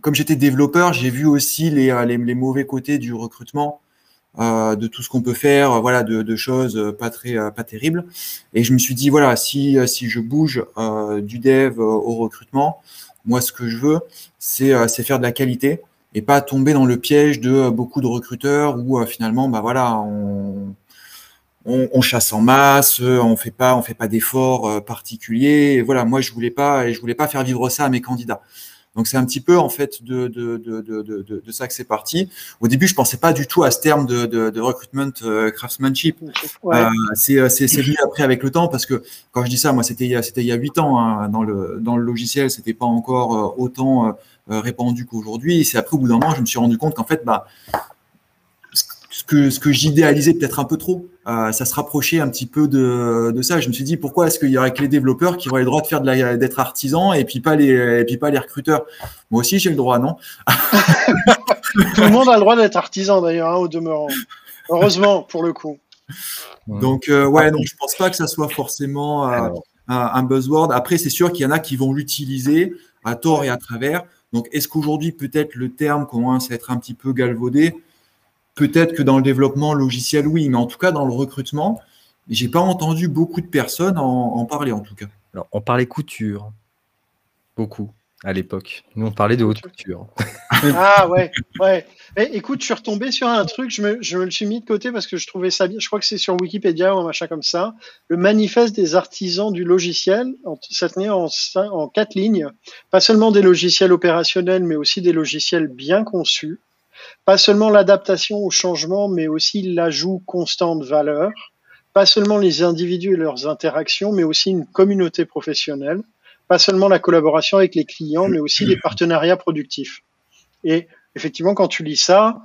comme j'étais développeur, j'ai vu aussi les, les, les, mauvais côtés du recrutement, de tout ce qu'on peut faire, voilà, de, choses pas très pas terribles. Et je me suis dit voilà, si si je bouge du dev au recrutement, moi ce que je veux, c'est faire de la qualité et pas tomber dans le piège de euh, beaucoup de recruteurs où euh, finalement, bah voilà, on, on, chasse en masse, euh, on fait pas, on fait pas d'efforts particuliers. Et voilà, moi je voulais pas, et je voulais pas faire vivre ça à mes candidats. Donc c'est un petit peu en fait de, de, de, de, de ça que c'est parti. Au début, je pensais pas du tout à ce terme de, recruitment craftsmanship. c'est venu après avec le temps parce que quand je dis ça, moi c'était c'était il y a huit ans hein, dans le dans le logiciel, c'était pas encore autant euh, répandu qu'aujourd'hui. Et c'est après, au bout d'un moment, je me suis rendu compte qu'en fait, bah, que, ce que j'idéalisais peut-être un peu trop, euh, ça se rapprochait un petit peu de, de, ça. Je me suis dit, pourquoi est-ce qu'il y aurait que les développeurs qui auraient le droit de faire de d'être artisans et puis pas les, et puis pas les recruteurs? Moi aussi, j'ai le droit, non? Tout le monde a le droit d'être artisan d'ailleurs, hein, au demeurant. Heureusement, pour le coup. Donc, euh, ouais, non, je pense pas que ça soit forcément un, un buzzword. Après, c'est sûr qu'il y en a qui vont l'utiliser à tort et à travers. Donc, est-ce qu'aujourd'hui, peut-être le terme commence à être un petit peu galvaudé? Peut-être que dans le développement logiciel, oui, mais en tout cas, dans le recrutement, j'ai pas entendu beaucoup de personnes en, parler, en tout cas. Alors, on parlait couture, beaucoup à l'époque. Nous, on parlait de haute couture. ah ouais, ouais. Eh, écoute, je suis retombé sur un truc, je me, je me, le suis mis de côté parce que je trouvais ça bien. Je crois que c'est sur Wikipédia ou un machin comme ça. Le manifeste des artisans du logiciel, ça tenait en, en quatre lignes. Pas seulement des logiciels opérationnels, mais aussi des logiciels bien conçus. Pas seulement l'adaptation au changement, mais aussi l'ajout constant de valeur. Pas seulement les individus et leurs interactions, mais aussi une communauté professionnelle pas seulement la collaboration avec les clients, mais aussi les partenariats productifs. Et effectivement, quand tu lis ça,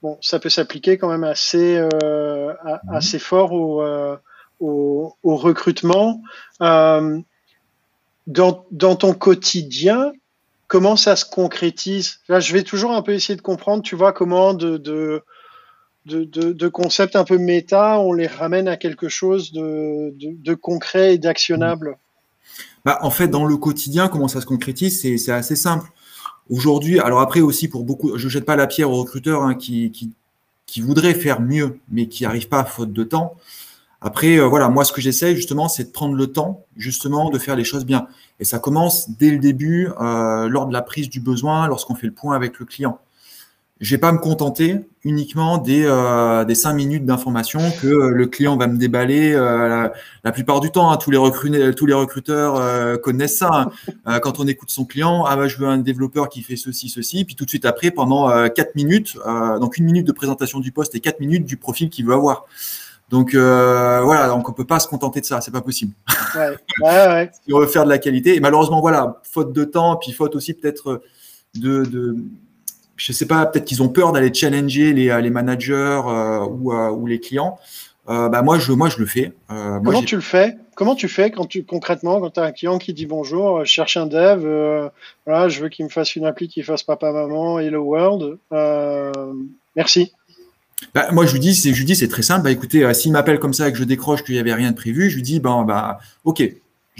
bon, ça peut s'appliquer quand même assez, euh, mhm. assez fort au, euh, au, au, recrutement. Euh, dans, dans ton quotidien, comment ça se concrétise? Je vais toujours un peu essayer de comprendre, tu vois, comment de, concepts un peu méta, on les ramène à quelque chose de, concret et d'actionnable. Bah, en fait, dans le quotidien, comment ça se concrétise, c'est assez simple. Aujourd'hui, alors après aussi pour beaucoup, je ne jette pas la pierre aux recruteurs hein, qui, qui, qui, voudraient faire mieux, mais qui n'arrivent pas à faute de temps. Après, euh, voilà, moi, ce que j'essaie justement, c'est de prendre le temps, justement, de faire les choses bien. Et ça commence dès le début, euh, lors de la prise du besoin, lorsqu'on fait le point avec le client je vais pas me contenter uniquement des, euh, cinq minutes d'information que le client va me déballer la, plupart du temps. Hein, tous, les recruteurs, connaissent ça. Hein. quand on écoute son client, ah bah, je veux un développeur qui fait ceci, ceci, puis tout de suite après, pendant quatre minutes, donc une minute de présentation du poste et quatre minutes du profil qu'il veut avoir. Donc voilà, donc on peut pas se contenter de ça, c'est pas possible. Ouais, ouais, ouais. si on veut faire de la qualité, et malheureusement voilà, faute de temps, puis faute aussi peut-être de, de je sais pas, peut-être qu'ils ont peur d'aller challenger les, les managers euh, ou, euh, ou, les clients. Euh, bah moi, je, moi, je le fais. Comment tu le fais? Comment tu fais quand tu concrètement quand tu as un client qui dit bonjour, je cherche un dev, voilà, je veux qu'il me fasse une appli qui fasse papa maman hello world. merci. Bah, moi, je lui dis, c'est, je lui dis, c'est très simple. Bah, écoutez, s'il m'appelle comme ça et que je décroche qu'il n'y avait rien de prévu, je lui dis, ben, bah, ok,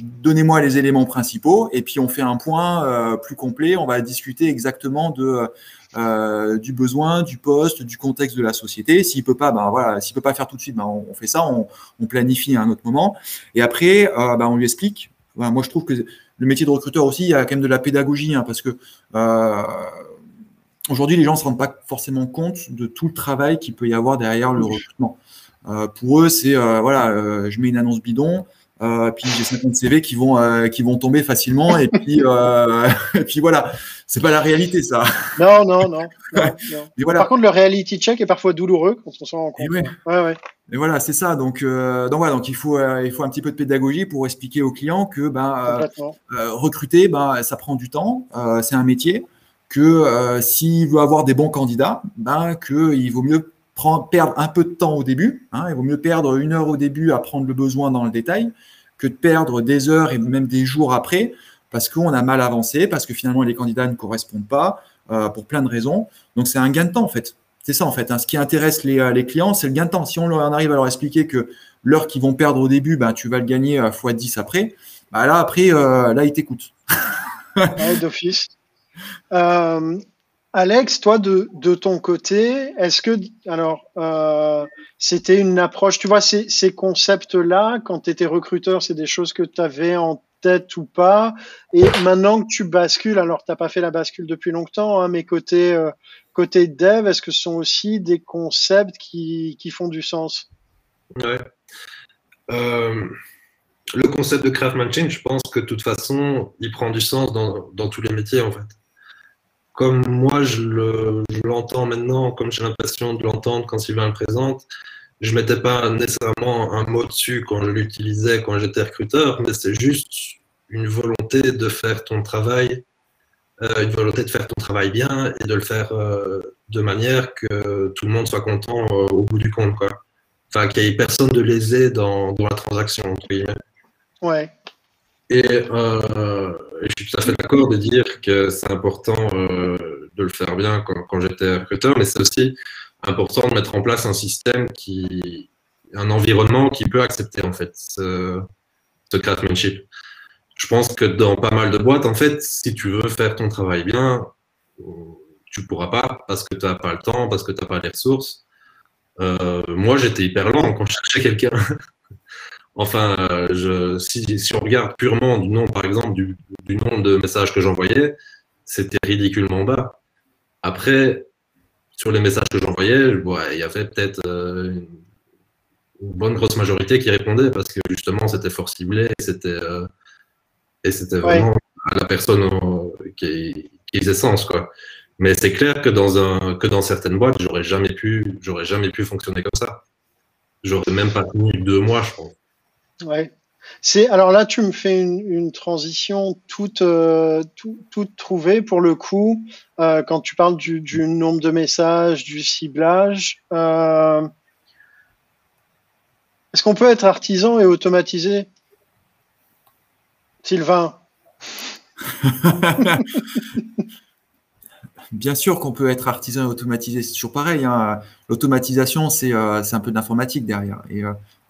donnez-moi les éléments principaux et puis on fait un point plus complet. On va discuter exactement de euh, du besoin, du poste, du contexte de la société. S'il peut pas, ben voilà, s'il peut pas faire tout de suite, ben on, fait ça, on, planifie à un autre moment. Et après, euh, ben on lui explique moi, je trouve que le métier de recruteur aussi, il y a quand même de la pédagogie, hein, parce que aujourd'hui, les gens ne se rendent pas forcément compte de tout le travail qu'il peut y avoir derrière le recrutement. pour eux, c'est voilà, je mets une annonce bidon, euh, puis j'ai 50 CV qui vont euh, qui vont tomber facilement et puis euh, et puis voilà. C'est pas la réalité ça. Non non non, voilà. par contre le reality check est parfois douloureux quand on s'en rend compte. Et, ouais. Ouais, et voilà c'est ça. Donc donc voilà donc il faut il faut un petit peu de pédagogie pour expliquer aux clients que ben recruter ben ça prend du temps c'est un métier que s'il veut avoir des bons candidats ben que il vaut mieux perdre un peu de temps au début. Hein, il vaut mieux perdre une heure au début à prendre le besoin dans le détail que de perdre des heures et même des jours après parce qu'on a mal avancé, parce que finalement les candidats ne correspondent pas euh, pour plein de raisons. Donc c'est un gain de temps en fait. C'est ça en fait. Hein. Ce qui intéresse les, euh, les clients, c'est le gain de temps. Si on arrive à leur expliquer que l'heure qu'ils vont perdre au début, ben, tu vas le gagner à x 10 après, ben là après, euh, là ils t'écoutent. d'office. Alex, toi de, de ton côté, est-ce que alors euh, c'était une approche, tu vois, ces, concepts-là, quand tu étais recruteur, c'est des choses que tu avais en tête ou pas? Et maintenant que tu bascules, alors tu pas fait la bascule depuis longtemps, hein, mais côté, euh, côté dev, est-ce que ce sont aussi des concepts qui, qui font du sens? Ouais. Euh, le concept de craftsmanship, je pense que de toute façon, il prend du sens dans, dans tous les métiers en fait comme moi je l'entends maintenant, comme j'ai l'impression de l'entendre quand Sylvain le présente, je mettais pas nécessairement un mot dessus quand je l'utilisais quand j'étais recruteur, mais c'est juste une volonté de faire ton travail, euh, une volonté de faire ton travail bien et de le faire euh, de manière que tout le monde soit content euh, au bout du compte, quoi. Enfin, qu'il n'y ait personne de lésé dans, dans la transaction, entre guillemets. Ouais. Et euh, je suis tout à fait d'accord de dire que c'est important euh, de le faire bien quand, j'étais recruteur, mais c'est aussi important de mettre en place un système qui, un environnement qui peut accepter en fait ce, craftsmanship. Je pense que dans pas mal de boîtes, en fait, si tu veux faire ton travail bien, tu pourras pas parce que tu n'as pas le temps, parce que tu n'as pas les ressources. Euh, moi, j'étais hyper lent quand je cherchais quelqu'un. Enfin, euh, je, si, si, on regarde purement du nom, par exemple, du, du nombre de messages que j'envoyais, c'était ridiculement bas. Après, sur les messages que j'envoyais, il y avait peut-être euh, une bonne grosse majorité qui répondait parce que justement, c'était fort ciblé et c'était euh, et c'était vraiment à la personne qui, qui faisait sens, quoi. Mais c'est clair que dans un que dans certaines boîtes, j'aurais jamais pu j'aurais jamais pu fonctionner comme ça. J'aurais même pas tenu deux mois, je pense. Ouais. C'est alors là, tu me fais une, transition toute, euh, toute trouvée pour le coup. Euh, quand tu parles du, nombre de messages, du ciblage, euh, est-ce qu'on peut être artisan et automatisé, Sylvain Bien sûr qu'on peut être artisan et automatisé, c'est toujours pareil. Hein. L'automatisation, c'est un peu d'informatique derrière. Et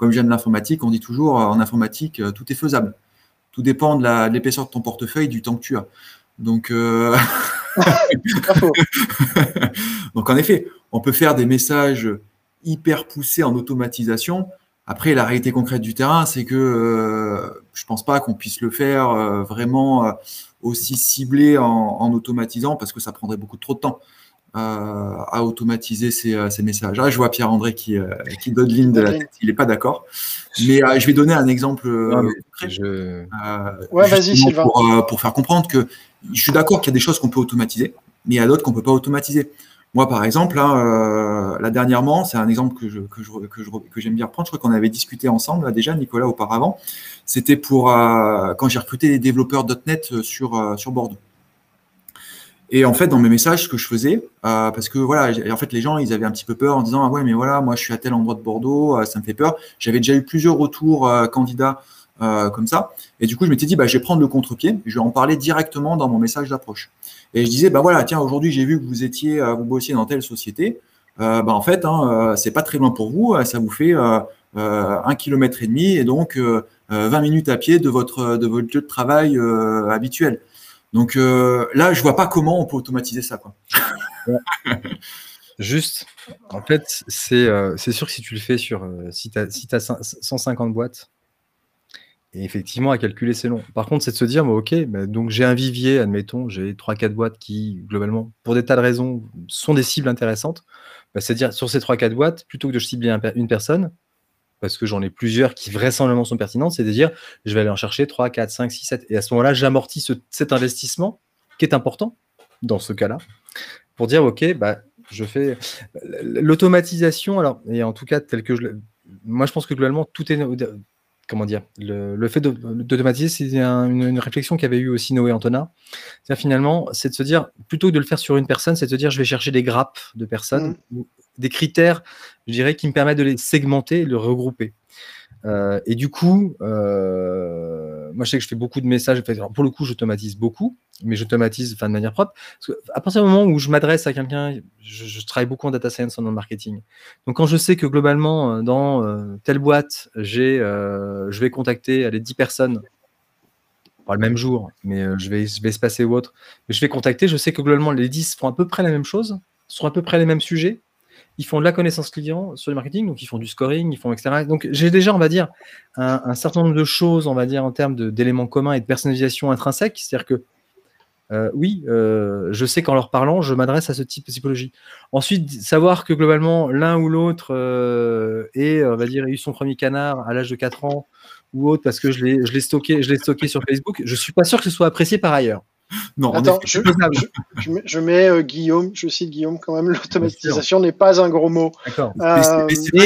comme je viens de l'informatique, on dit toujours euh, en informatique, euh, tout est faisable. Tout dépend de l'épaisseur de, ton portefeuille, du temps que tu as. Donc, euh, Donc, en effet, on peut faire des messages hyper poussés en automatisation. Après, la réalité concrète du terrain, c'est que je ne pense pas qu'on puisse le faire vraiment aussi ciblé en, automatisant parce que ça prendrait beaucoup trop de temps. Euh, à automatiser ces, euh, messages. Ah, je vois Pierre-André qui, euh, qui donne ligne de la tête, il n'est pas d'accord. Mais je vais donner un exemple Pour, pour, faire comprendre que je suis d'accord qu'il y a des choses qu'on peut automatiser, mais il y a d'autres qu'on ne peut pas automatiser. Moi, par exemple, hein, là, dernièrement, c'est un exemple que, je, que, que, j'aime bien reprendre. Je crois qu'on avait discuté ensemble déjà, Nicolas, auparavant. C'était pour quand j'ai recruté des développeurs .NET sur, sur Bordeaux. Et en fait, dans mes messages, ce que je faisais, euh, parce que voilà, en fait, les gens, ils avaient un petit peu peur en disant ah ouais, mais voilà, moi, je suis à tel endroit de Bordeaux, euh, ça me fait peur. J'avais déjà eu plusieurs retours euh, candidats comme ça, et du coup, je m'étais dit bah, je vais prendre le contre-pied, je vais en parler directement dans mon message d'approche. Et je disais bah voilà, tiens, aujourd'hui, j'ai vu que vous étiez, vous bossiez dans telle société. bah en fait, hein, c'est pas très loin pour vous, ça vous fait un kilomètre et demi, et donc 20 minutes à pied de votre de votre lieu de travail habituel. Donc euh, là, je vois pas comment on peut automatiser ça. Quoi. Juste, en fait, c'est euh, sûr que si tu le fais sur. Euh, si tu as 150 boîtes, Et effectivement, à calculer, c'est long. Par contre, c'est de se dire, ok, bah, donc j'ai un vivier, admettons, j'ai 3-4 boîtes qui, globalement, pour des tas de raisons, sont des cibles intéressantes. Bah, C'est-à-dire, sur ces 3-4 boîtes, plutôt que de cibler une personne, parce que j'en ai plusieurs qui vraisemblablement sont pertinentes, c'est de dire, je vais aller en chercher 3, 4, 5, 6, 7. Et à ce moment-là, j'amortis cet investissement qui est important dans ce cas-là, pour dire, ok, bah, je fais l'automatisation, alors, et en tout cas, tel que moi, je pense que globalement, tout est comment dire, le, fait d'automatiser, c'est une, réflexion qu'avait eu aussi Noé Antona. C'est finalement, c'est de se dire, plutôt que de le faire sur une personne, c'est de se dire, je vais chercher des grappes de personnes, mmh. des critères, je dirais, qui me permettent de les segmenter et de les regrouper. Euh, et du coup, euh, moi je sais que je fais beaucoup de messages. pour le coup, j'automatise beaucoup, mais j'automatise de manière propre. à partir du moment où je m'adresse à quelqu'un, je, travaille beaucoup en data science, en marketing. Donc quand je sais que globalement, euh, dans telle boîte, je vais contacter les 10 personnes, pas le même jour, mais je, vais, je vais se passer ou autre, mais je vais contacter, je sais que globalement les 10 font à peu près la même chose, sont à peu près les mêmes sujets, ils font de la connaissance client sur le marketing, donc ils font du scoring, ils font etc. Donc j'ai déjà, on va dire, un, certain nombre de choses, on va dire, en termes d'éléments communs et de personnalisation intrinsèque. C'est-à-dire que euh, oui, euh, je sais qu'en leur parlant, je m'adresse à ce type de typologie. Ensuite, savoir que globalement, l'un ou l'autre euh, on va dire, eu son premier canard à l'âge de 4 ans ou autre parce que je l'ai stocké, stocké sur Facebook, je suis pas sûr que ce soit apprécié par ailleurs. Non, Attends, je, je, mets euh, Guillaume, je cite Guillaume quand même, l'automatisation n'est pas un gros mot. D'accord. Euh, si tu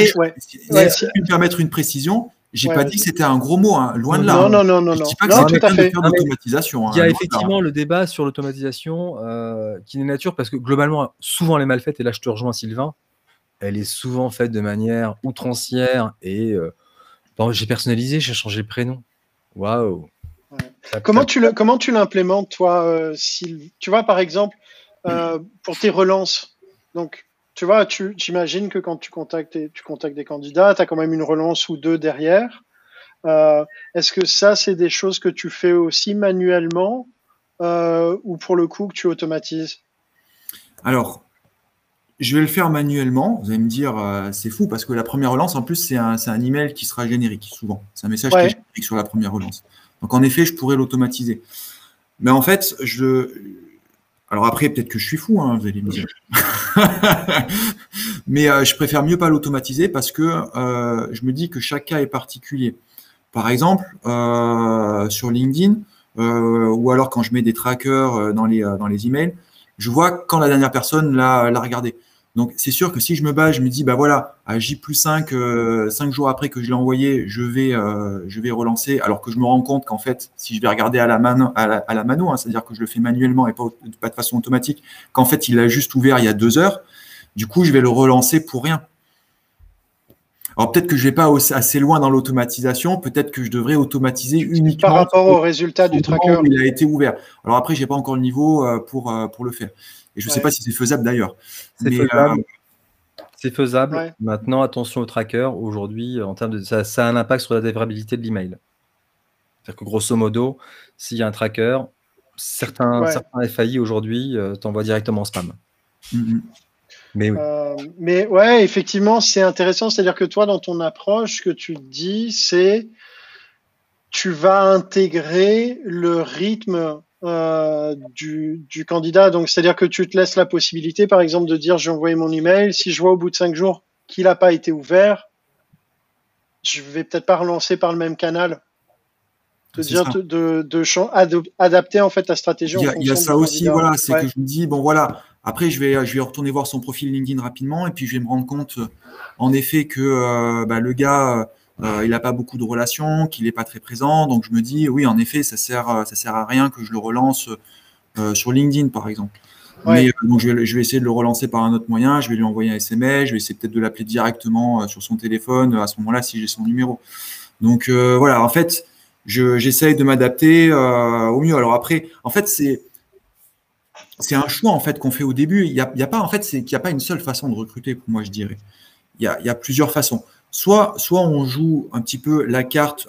me permettre une précision, j'ai pas dit que c'était un gros mot, hein, loin de là. Non, hein. non, non, non. Je dis pas que c'est faire l'automatisation. Il y a hein, effectivement le débat sur l'automatisation euh, qui n'est nature parce que globalement, souvent elle est mal faite, et là je te rejoins Sylvain, elle est souvent faite de manière outrancière et bon, j'ai personnalisé, j'ai changé le prénom. Waouh Comment tu, le, comment tu l'implémentes, toi, euh, Tu vois, par exemple, euh, pour tes relances, donc, tu vois, tu, j'imagine que quand tu contactes, tu contactes des candidats, tu as quand même une relance ou deux derrière. Euh, est-ce que ça, c'est des choses que tu fais aussi manuellement ou pour le coup que tu automatises? Alors, je vais le faire manuellement. Vous allez me dire, c'est fou parce que la première relance, en plus, c'est un, un, email qui sera générique souvent. C'est un message qui est générique sur la première relance. Donc en effet, je pourrais l'automatiser. Mais en fait, je. Alors après, peut-être que je suis fou, hein, vous allez me dire. Mais euh, je préfère mieux pas l'automatiser parce que euh, je me dis que chaque cas est particulier. Par exemple, euh, sur LinkedIn, ou alors quand je mets des trackers dans les, dans les emails, je vois quand la dernière personne l'a regardé. Donc, c'est sûr que si je me bats, je me dis, bah voilà, à J plus 5, euh, 5 jours après que je l'ai envoyé, je vais, euh, je vais relancer, alors que je me rends compte qu'en fait, si je vais regarder à la, mano, à la, mano, hein, c'est-à-dire que je le fais manuellement et pas, pas de façon automatique, qu'en fait, il l'a juste ouvert il y a deux heures, du coup, je vais le relancer pour rien. Alors peut-être que je vais pas assez loin dans l'automatisation, peut-être que je devrais automatiser uniquement par rapport au résultat du tracker. il a été ouvert. Alors après, j'ai pas encore le niveau euh, pour, pour le faire. Et je ne sais pas si c'est faisable d'ailleurs. C'est faisable. Euh, c'est faisable. Maintenant, attention au tracker. Aujourd'hui, en termes de ça, a un impact sur la délivrabilité de l'email. C'est-à-dire que grosso modo, s'il y a un tracker, certains, certains FAI aujourd'hui euh, t'envoient directement en spam. Mm-hmm. Mais, oui. Euh, mais ouais, effectivement, c'est intéressant. C'est-à-dire que toi, dans ton approche, ce que tu dis, c'est tu vas intégrer le rythme euh, du, du, candidat. Donc, c'est-à-dire que tu te laisses la possibilité, par exemple, de dire j'ai envoyé mon email. Si je vois au bout de cinq jours qu'il n'a pas été ouvert, je vais peut-être pas relancer par le même canal. De dire de, de, adapter en fait ta stratégie. Il y a, ça aussi, voilà, c'est que je me dis bon voilà. Après, je vais, je vais retourner voir son profil LinkedIn rapidement et puis je vais me rendre compte, en effet, que euh, bah, le gars euh, il n'a pas beaucoup de relations, qu'il n'est pas très présent. Donc je me dis, oui, en effet, ça sert, ça sert à rien que je le relance euh, sur LinkedIn, par exemple. Mais euh, donc je vais, je vais, essayer de le relancer par un autre moyen. Je vais lui envoyer un SMS. Je vais essayer peut-être de l'appeler directement sur son téléphone à ce moment-là si j'ai son numéro. Donc voilà, en fait, j'essaye de m'adapter au mieux. Alors après, en fait, c'est c'est un choix en fait qu'on fait au début. Il n'y a, pas en fait, c'est qu'il n'y a pas une seule façon de recruter pour moi, je dirais. Il y a, il y a plusieurs façons. Soit, soit on joue un petit peu la carte,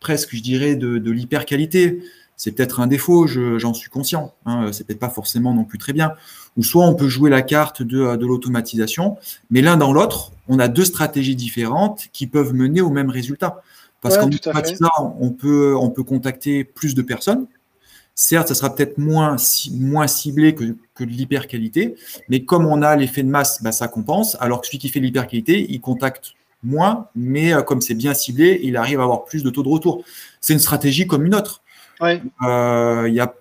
presque, je dirais, de, de l'hyper-qualité. C'est peut-être un défaut, j'en suis conscient. Hein, c'est peut-être pas forcément non plus très bien. Ou soit on peut jouer la carte de, de l'automatisation, mais l'un dans l'autre, on a deux stratégies différentes qui peuvent mener au même résultat. Parce qu'en automatisant, on peut, on peut contacter plus de personnes. Certes, ça sera peut-être moins, moins ciblé que, que de l'hyper-qualité, mais comme on a l'effet de masse, bah, ça compense. Alors que celui qui fait l'hyper-qualité, il contacte moins, mais euh, comme c'est bien ciblé, il arrive à avoir plus de taux de retour. C'est une stratégie comme une autre. Ouais. Euh, y a,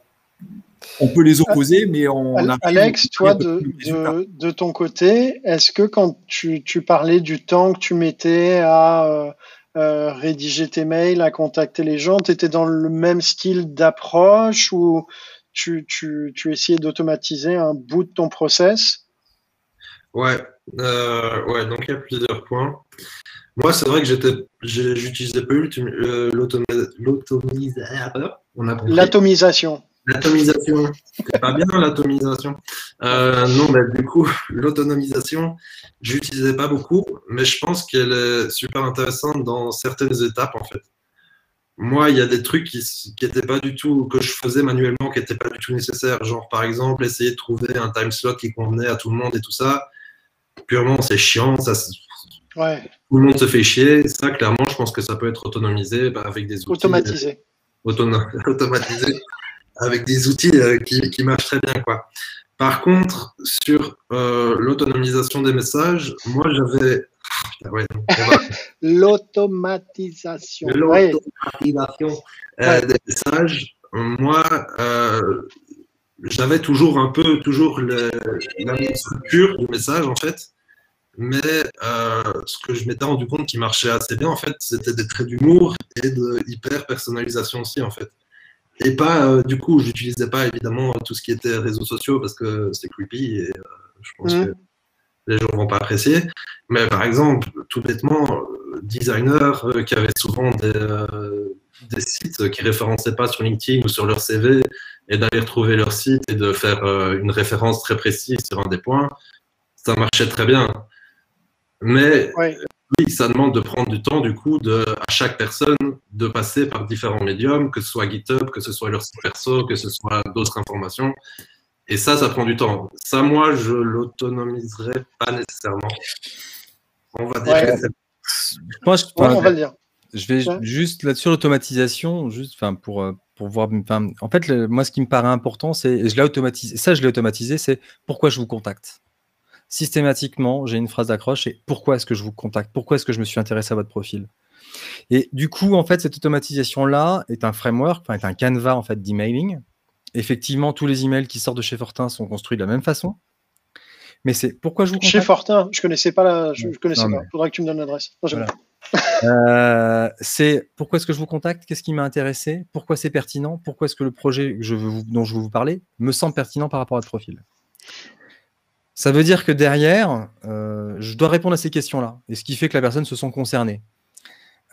on peut les opposer, mais on. Alex, toi, de, de, de, ton côté, est-ce que quand tu, tu, parlais du temps que tu mettais à euh, euh rédiger tes mails, à contacter les gens, tu étais dans le même style d'approche ou tu, tu, tu essayais d'automatiser un bout de ton process? Ouais, euh, ouais, donc il y a plusieurs points. Moi, c'est vrai que j'étais, j'utilisais pas euh, l'atomisation. L'atomisation. C'est pas bien l'atomisation. Euh, non, mais du coup, l'autonomisation, j'utilisais pas beaucoup, mais je pense qu'elle est super intéressante dans certaines étapes en fait. Moi, il y a des trucs qui n'étaient pas du tout, que je faisais manuellement, qui n'étaient pas du tout nécessaires. Genre, par exemple, essayer de trouver un time slot qui convenait à tout le monde et tout ça. Purement, c'est chiant. Ça, Ouais. Tout le monde se fait chier. Ça, clairement, je pense que ça peut être autonomisé bah, avec des outils. Automatisé. automatisé avec des outils euh, qui, qui, marchent très bien. Quoi. Par contre, sur euh, l'autonomisation des messages, moi, j'avais. Ouais, L'automatisation. L'automatisation euh, des messages. Moi, j'avais toujours un peu toujours le, la structure du message, en fait mais euh, ce que je m'étais rendu compte qui marchait assez bien, en fait, c'était des traits d'humour et de hyper personnalisation aussi, en fait. Et pas, euh, du coup, j'utilisais pas évidemment tout ce qui était réseaux sociaux parce que c'est creepy et euh, je pense mmh. que les gens vont pas apprécier. Mais par exemple, tout bêtement, designers qui avaient souvent des, des sites qui référençaient pas sur LinkedIn ou sur leur CV et d'aller retrouver leur site et de faire une référence très précise sur un des points, ça marchait très bien. Mais oui, ça demande de prendre du temps, du coup, de, à chaque personne de passer par différents médiums, que ce soit GitHub, que ce soit leur site perso, que ce soit d'autres informations. Et ça, ça prend du temps. Ça, moi, je l'autonomiserai pas nécessairement. On va dire. Moi, je, on va le dire. Je vais juste là-dessus l'automatisation, juste, enfin, pour, euh, pour voir. En fait, moi, ce qui me paraît important, c'est, je l'ai automatisé. Ça, je l'ai automatisé, c'est pourquoi je vous contacte systématiquement, j'ai une phrase d'accroche et pourquoi est-ce que je vous contacte? Pourquoi est-ce que je me suis intéressé à votre profil? Et du coup, en fait, cette automatisation-là est un framework, enfin, est un canevas en fait d'emailing. Effectivement, tous les emails qui sortent de chez Fortin sont construits de la même façon. Mais c'est pourquoi je vous contacte? Chez Fortin, je connaissais pas la, je, connaissais pas. Faudra que tu me donnes l'adresse. Euh, c'est pourquoi est-ce que je vous contacte? Qu'est-ce qui m'a intéressé? Pourquoi c'est pertinent? Pourquoi est-ce que le projet dont je veux vous parler me semble pertinent par rapport à votre profil? Ça veut dire que derrière, euh, je dois répondre à ces questions-là, et ce qui fait que la personne se sent concernée.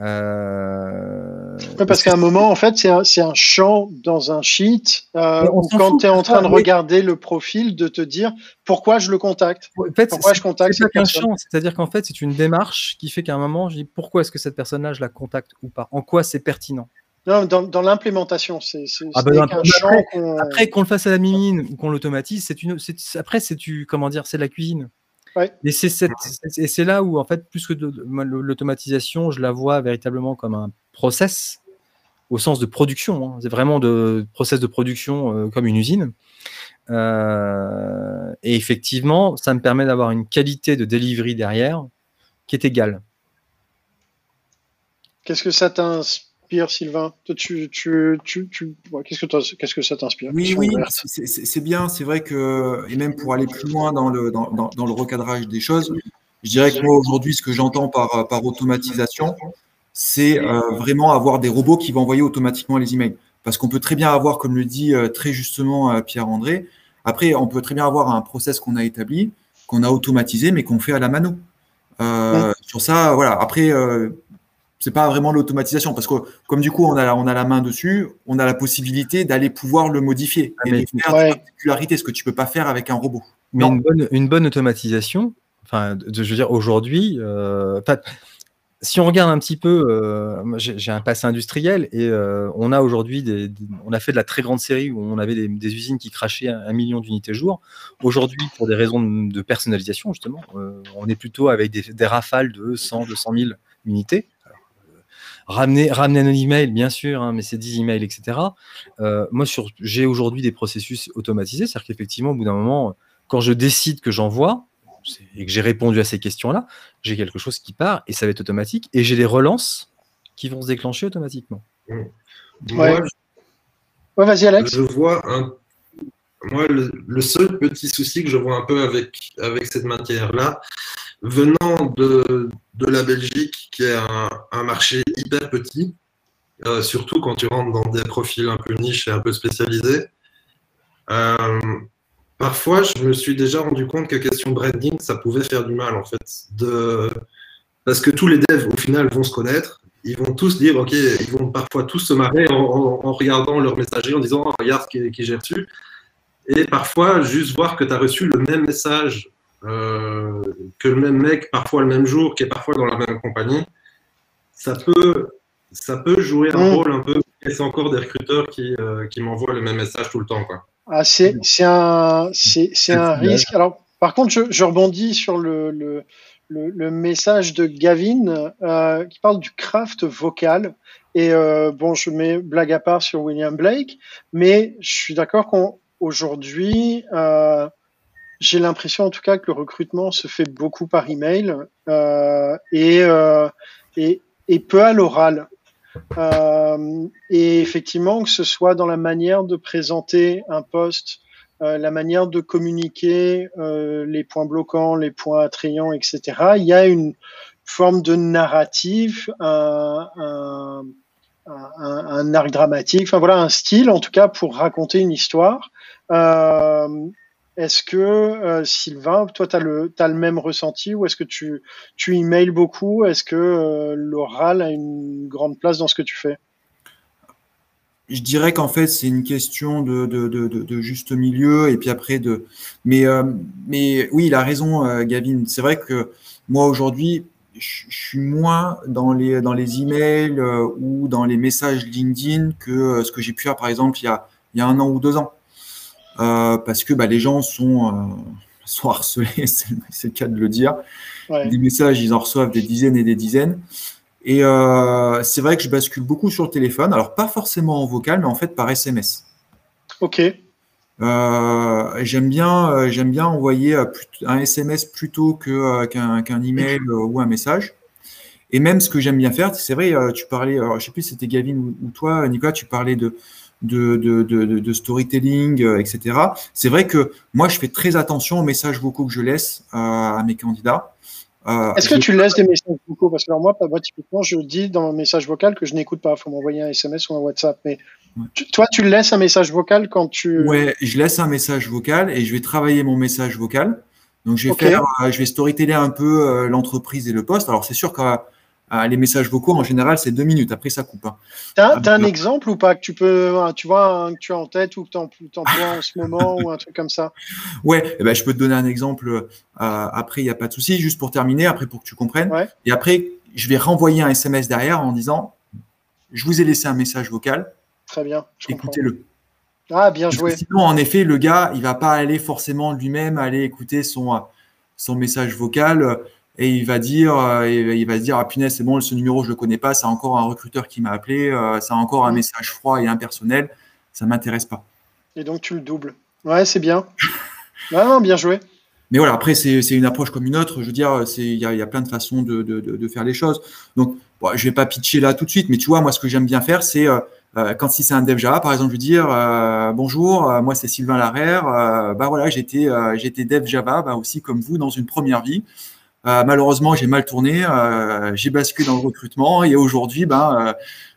Euh... parce qu'à un moment, en fait, c'est un, un, champ dans un sheet euh, où quand tu es en train de regarder le profil, de te dire pourquoi je le contacte. En fait, pourquoi je contacte cette personne. C'est-à-dire qu'en fait, c'est une démarche qui fait qu'à un moment, je dis pourquoi est-ce que cette personne-là, je la contacte ou pas? En quoi c'est pertinent? Non, dans, dans l'implémentation, c'est ah bah, après, après qu'on le fasse à la mimine ou qu'on l'automatise, c'est une, après c'est tu, comment dire, c'est la cuisine. Ouais. Et c'est et c'est là où en fait, plus que l'automatisation, je la vois véritablement comme un process au sens de production. Hein. C'est vraiment de process de production euh, comme une usine. Euh, et effectivement, ça me permet d'avoir une qualité de delivery derrière qui est égale. Qu'est-ce que ça t'inspire Sylvain? Tu, tu, tu, qu'est-ce que qu'est-ce que ça t'inspire? Oui, oui, c'est bien. C'est vrai que et même pour aller plus loin dans le dans, dans, le recadrage des choses, je dirais que moi aujourd'hui, ce que j'entends par par automatisation, c'est euh, vraiment avoir des robots qui vont envoyer automatiquement les emails. Parce qu'on peut très bien avoir, comme le dit euh, très justement euh, Pierre-André, après, on peut très bien avoir un process qu'on a établi, qu'on a automatisé, mais qu'on fait à la mano. Sur ça, voilà. Après, c'est pas vraiment l'automatisation parce que comme du coup on a, on a la main dessus, on a la possibilité d'aller pouvoir le modifier ah, et faire des particularités, ce que tu peux pas faire avec un robot. Mais une bonne, une bonne, automatisation, enfin, je veux dire aujourd'hui, euh, si on regarde un petit peu, euh, j'ai un passé industriel et euh, on a aujourd'hui, on a fait de la très grande série où on avait des, usines qui crachaient un, million d'unités jour. Aujourd'hui, pour des raisons de, personnalisation justement, on est plutôt avec des, rafales de 100, 200 000 unités. Ramener, ramener un email, bien sûr, hein, mais c'est 10 emails, etc. moi, j'ai aujourd'hui des processus automatisés, c'est-à-dire qu'effectivement, au bout d'un moment, quand je décide que j'envoie, et que j'ai répondu à ces questions-là, j'ai quelque chose qui part et ça va être automatique. Et j'ai des relances qui vont se déclencher automatiquement. Mmh. Ouais. vas-y, Alex. Je vois un. Moi, le, seul petit souci que je vois un peu avec, avec cette matière-là, venant de, de, la Belgique, qui est un, un marché petit, euh, surtout quand tu rentres dans des profils un peu niches et un peu spécialisés, euh, parfois, je me suis déjà rendu compte que question branding, ça pouvait faire du mal, en fait. De... Parce que tous les devs, au final, vont se connaître. Ils vont tous dire, OK, ils vont parfois tous se marrer en, regardant leur messager, en disant, oh, regarde qui, qui j'ai reçu. Et parfois, juste voir que tu as reçu le même message euh, que le même mec, parfois le même jour, qui est parfois dans la même compagnie, ça peut, ça peut jouer un mm. rôle un peu. Et c'est encore des recruteurs qui, euh, qui m'envoient le même message tout le temps. Quoi. Ah, c'est un, un risque. Alors, par contre, je, je rebondis sur le, le, le, message de Gavin euh, qui parle du craft vocal. Et euh, bon, je mets blague à part sur William Blake, mais je suis d'accord qu'aujourd'hui, euh, j'ai l'impression en tout cas que le recrutement se fait beaucoup par email euh, et, euh, et, et peu à l'oral. Euh, et effectivement, que ce soit dans la manière de présenter un poste, euh, la manière de communiquer euh, les points bloquants, les points attrayants, etc. Il y a une forme de narrative, un, un, un, arc dramatique, enfin voilà, un style en tout cas pour raconter une histoire. Est-ce que, euh, Sylvain, toi, tu as le, as le même ressenti ou est-ce que tu, tu emails beaucoup? Est-ce que euh, l'oral a une grande place dans ce que tu fais? Je dirais qu'en fait, c'est une question de, de, juste milieu et puis après de. Mais, euh, mais oui, il a raison, Gavin. C'est vrai que moi, aujourd'hui, je suis moins dans les, dans les emails ou dans les messages LinkedIn que ce que j'ai pu faire, par exemple, il y a, il y a un an ou deux ans. Euh, parce que bah, les gens sont, euh, sont harcelés, c'est le cas de le dire. Des messages, ils en reçoivent des dizaines et des dizaines. Et euh, c'est vrai que je bascule beaucoup sur le téléphone, alors pas forcément en vocal, mais en fait par SMS. Ok. j'aime bien, j'aime bien envoyer un SMS plutôt qu'un email ou un message. Et même ce que j'aime bien faire, c'est vrai, tu parlais, alors, je sais plus si c'était Gavin ou, toi, Nicolas, tu parlais de, de, de, de, de storytelling, euh, etc. C'est vrai que moi, je fais très attention aux messages vocaux que je laisse euh, à mes candidats. Euh, Est-ce que tu laisses des messages vocaux? Parce que moi, moi, typiquement, je dis dans mon message vocal que je n'écoute pas. Il faut m'envoyer un SMS ou un WhatsApp. Mais toi, tu laisses un message vocal quand tu. Ouais, je laisse un message vocal et je vais travailler mon message vocal. Donc, je vais faire, je vais storyteller un peu l'entreprise et le poste. Alors, c'est sûr que ah, les messages vocaux, en général, c'est deux minutes. Après, ça coupe. Hein. Tu as, un exemple ou pas que tu peux, tu vois, que tu as en tête ou que tu emploies en ce moment ou un truc comme ça? Ouais, eh ben, je peux te donner un exemple. Euh, après, il n'y a pas de souci. Juste pour terminer, après, pour que tu comprennes. Et après, je vais renvoyer un SMS derrière en disant Je vous ai laissé un message vocal. Très bien. Écoutez-le. Ah, bien joué. Sinon, en effet, le gars, il va pas aller forcément lui-même aller écouter son, son message vocal et il va dire, euh, il va se dire, ah punaise, c'est bon, ce numéro, je le connais pas, c'est encore un recruteur qui m'a appelé, euh, c'est encore un mmh. message froid et impersonnel, ça m'intéresse pas. Et donc tu le doubles. Ouais, c'est bien. Vraiment bien joué. Mais voilà, après, c'est une approche comme une autre. Je veux dire, il y a, y a, plein de façons de, de, de, faire les choses. Donc, bon, je vais pas pitcher là tout de suite, mais tu vois, moi, ce que j'aime bien faire, c'est euh, euh quand si c'est un dev Java, par exemple, je veux dire, euh, bonjour, moi, c'est Sylvain Larère. bah voilà, j'étais j'étais dev Java, bah, aussi comme vous, dans une première vie. Euh, malheureusement, j'ai mal tourné, euh, j'ai basculé dans le recrutement et aujourd'hui, ben,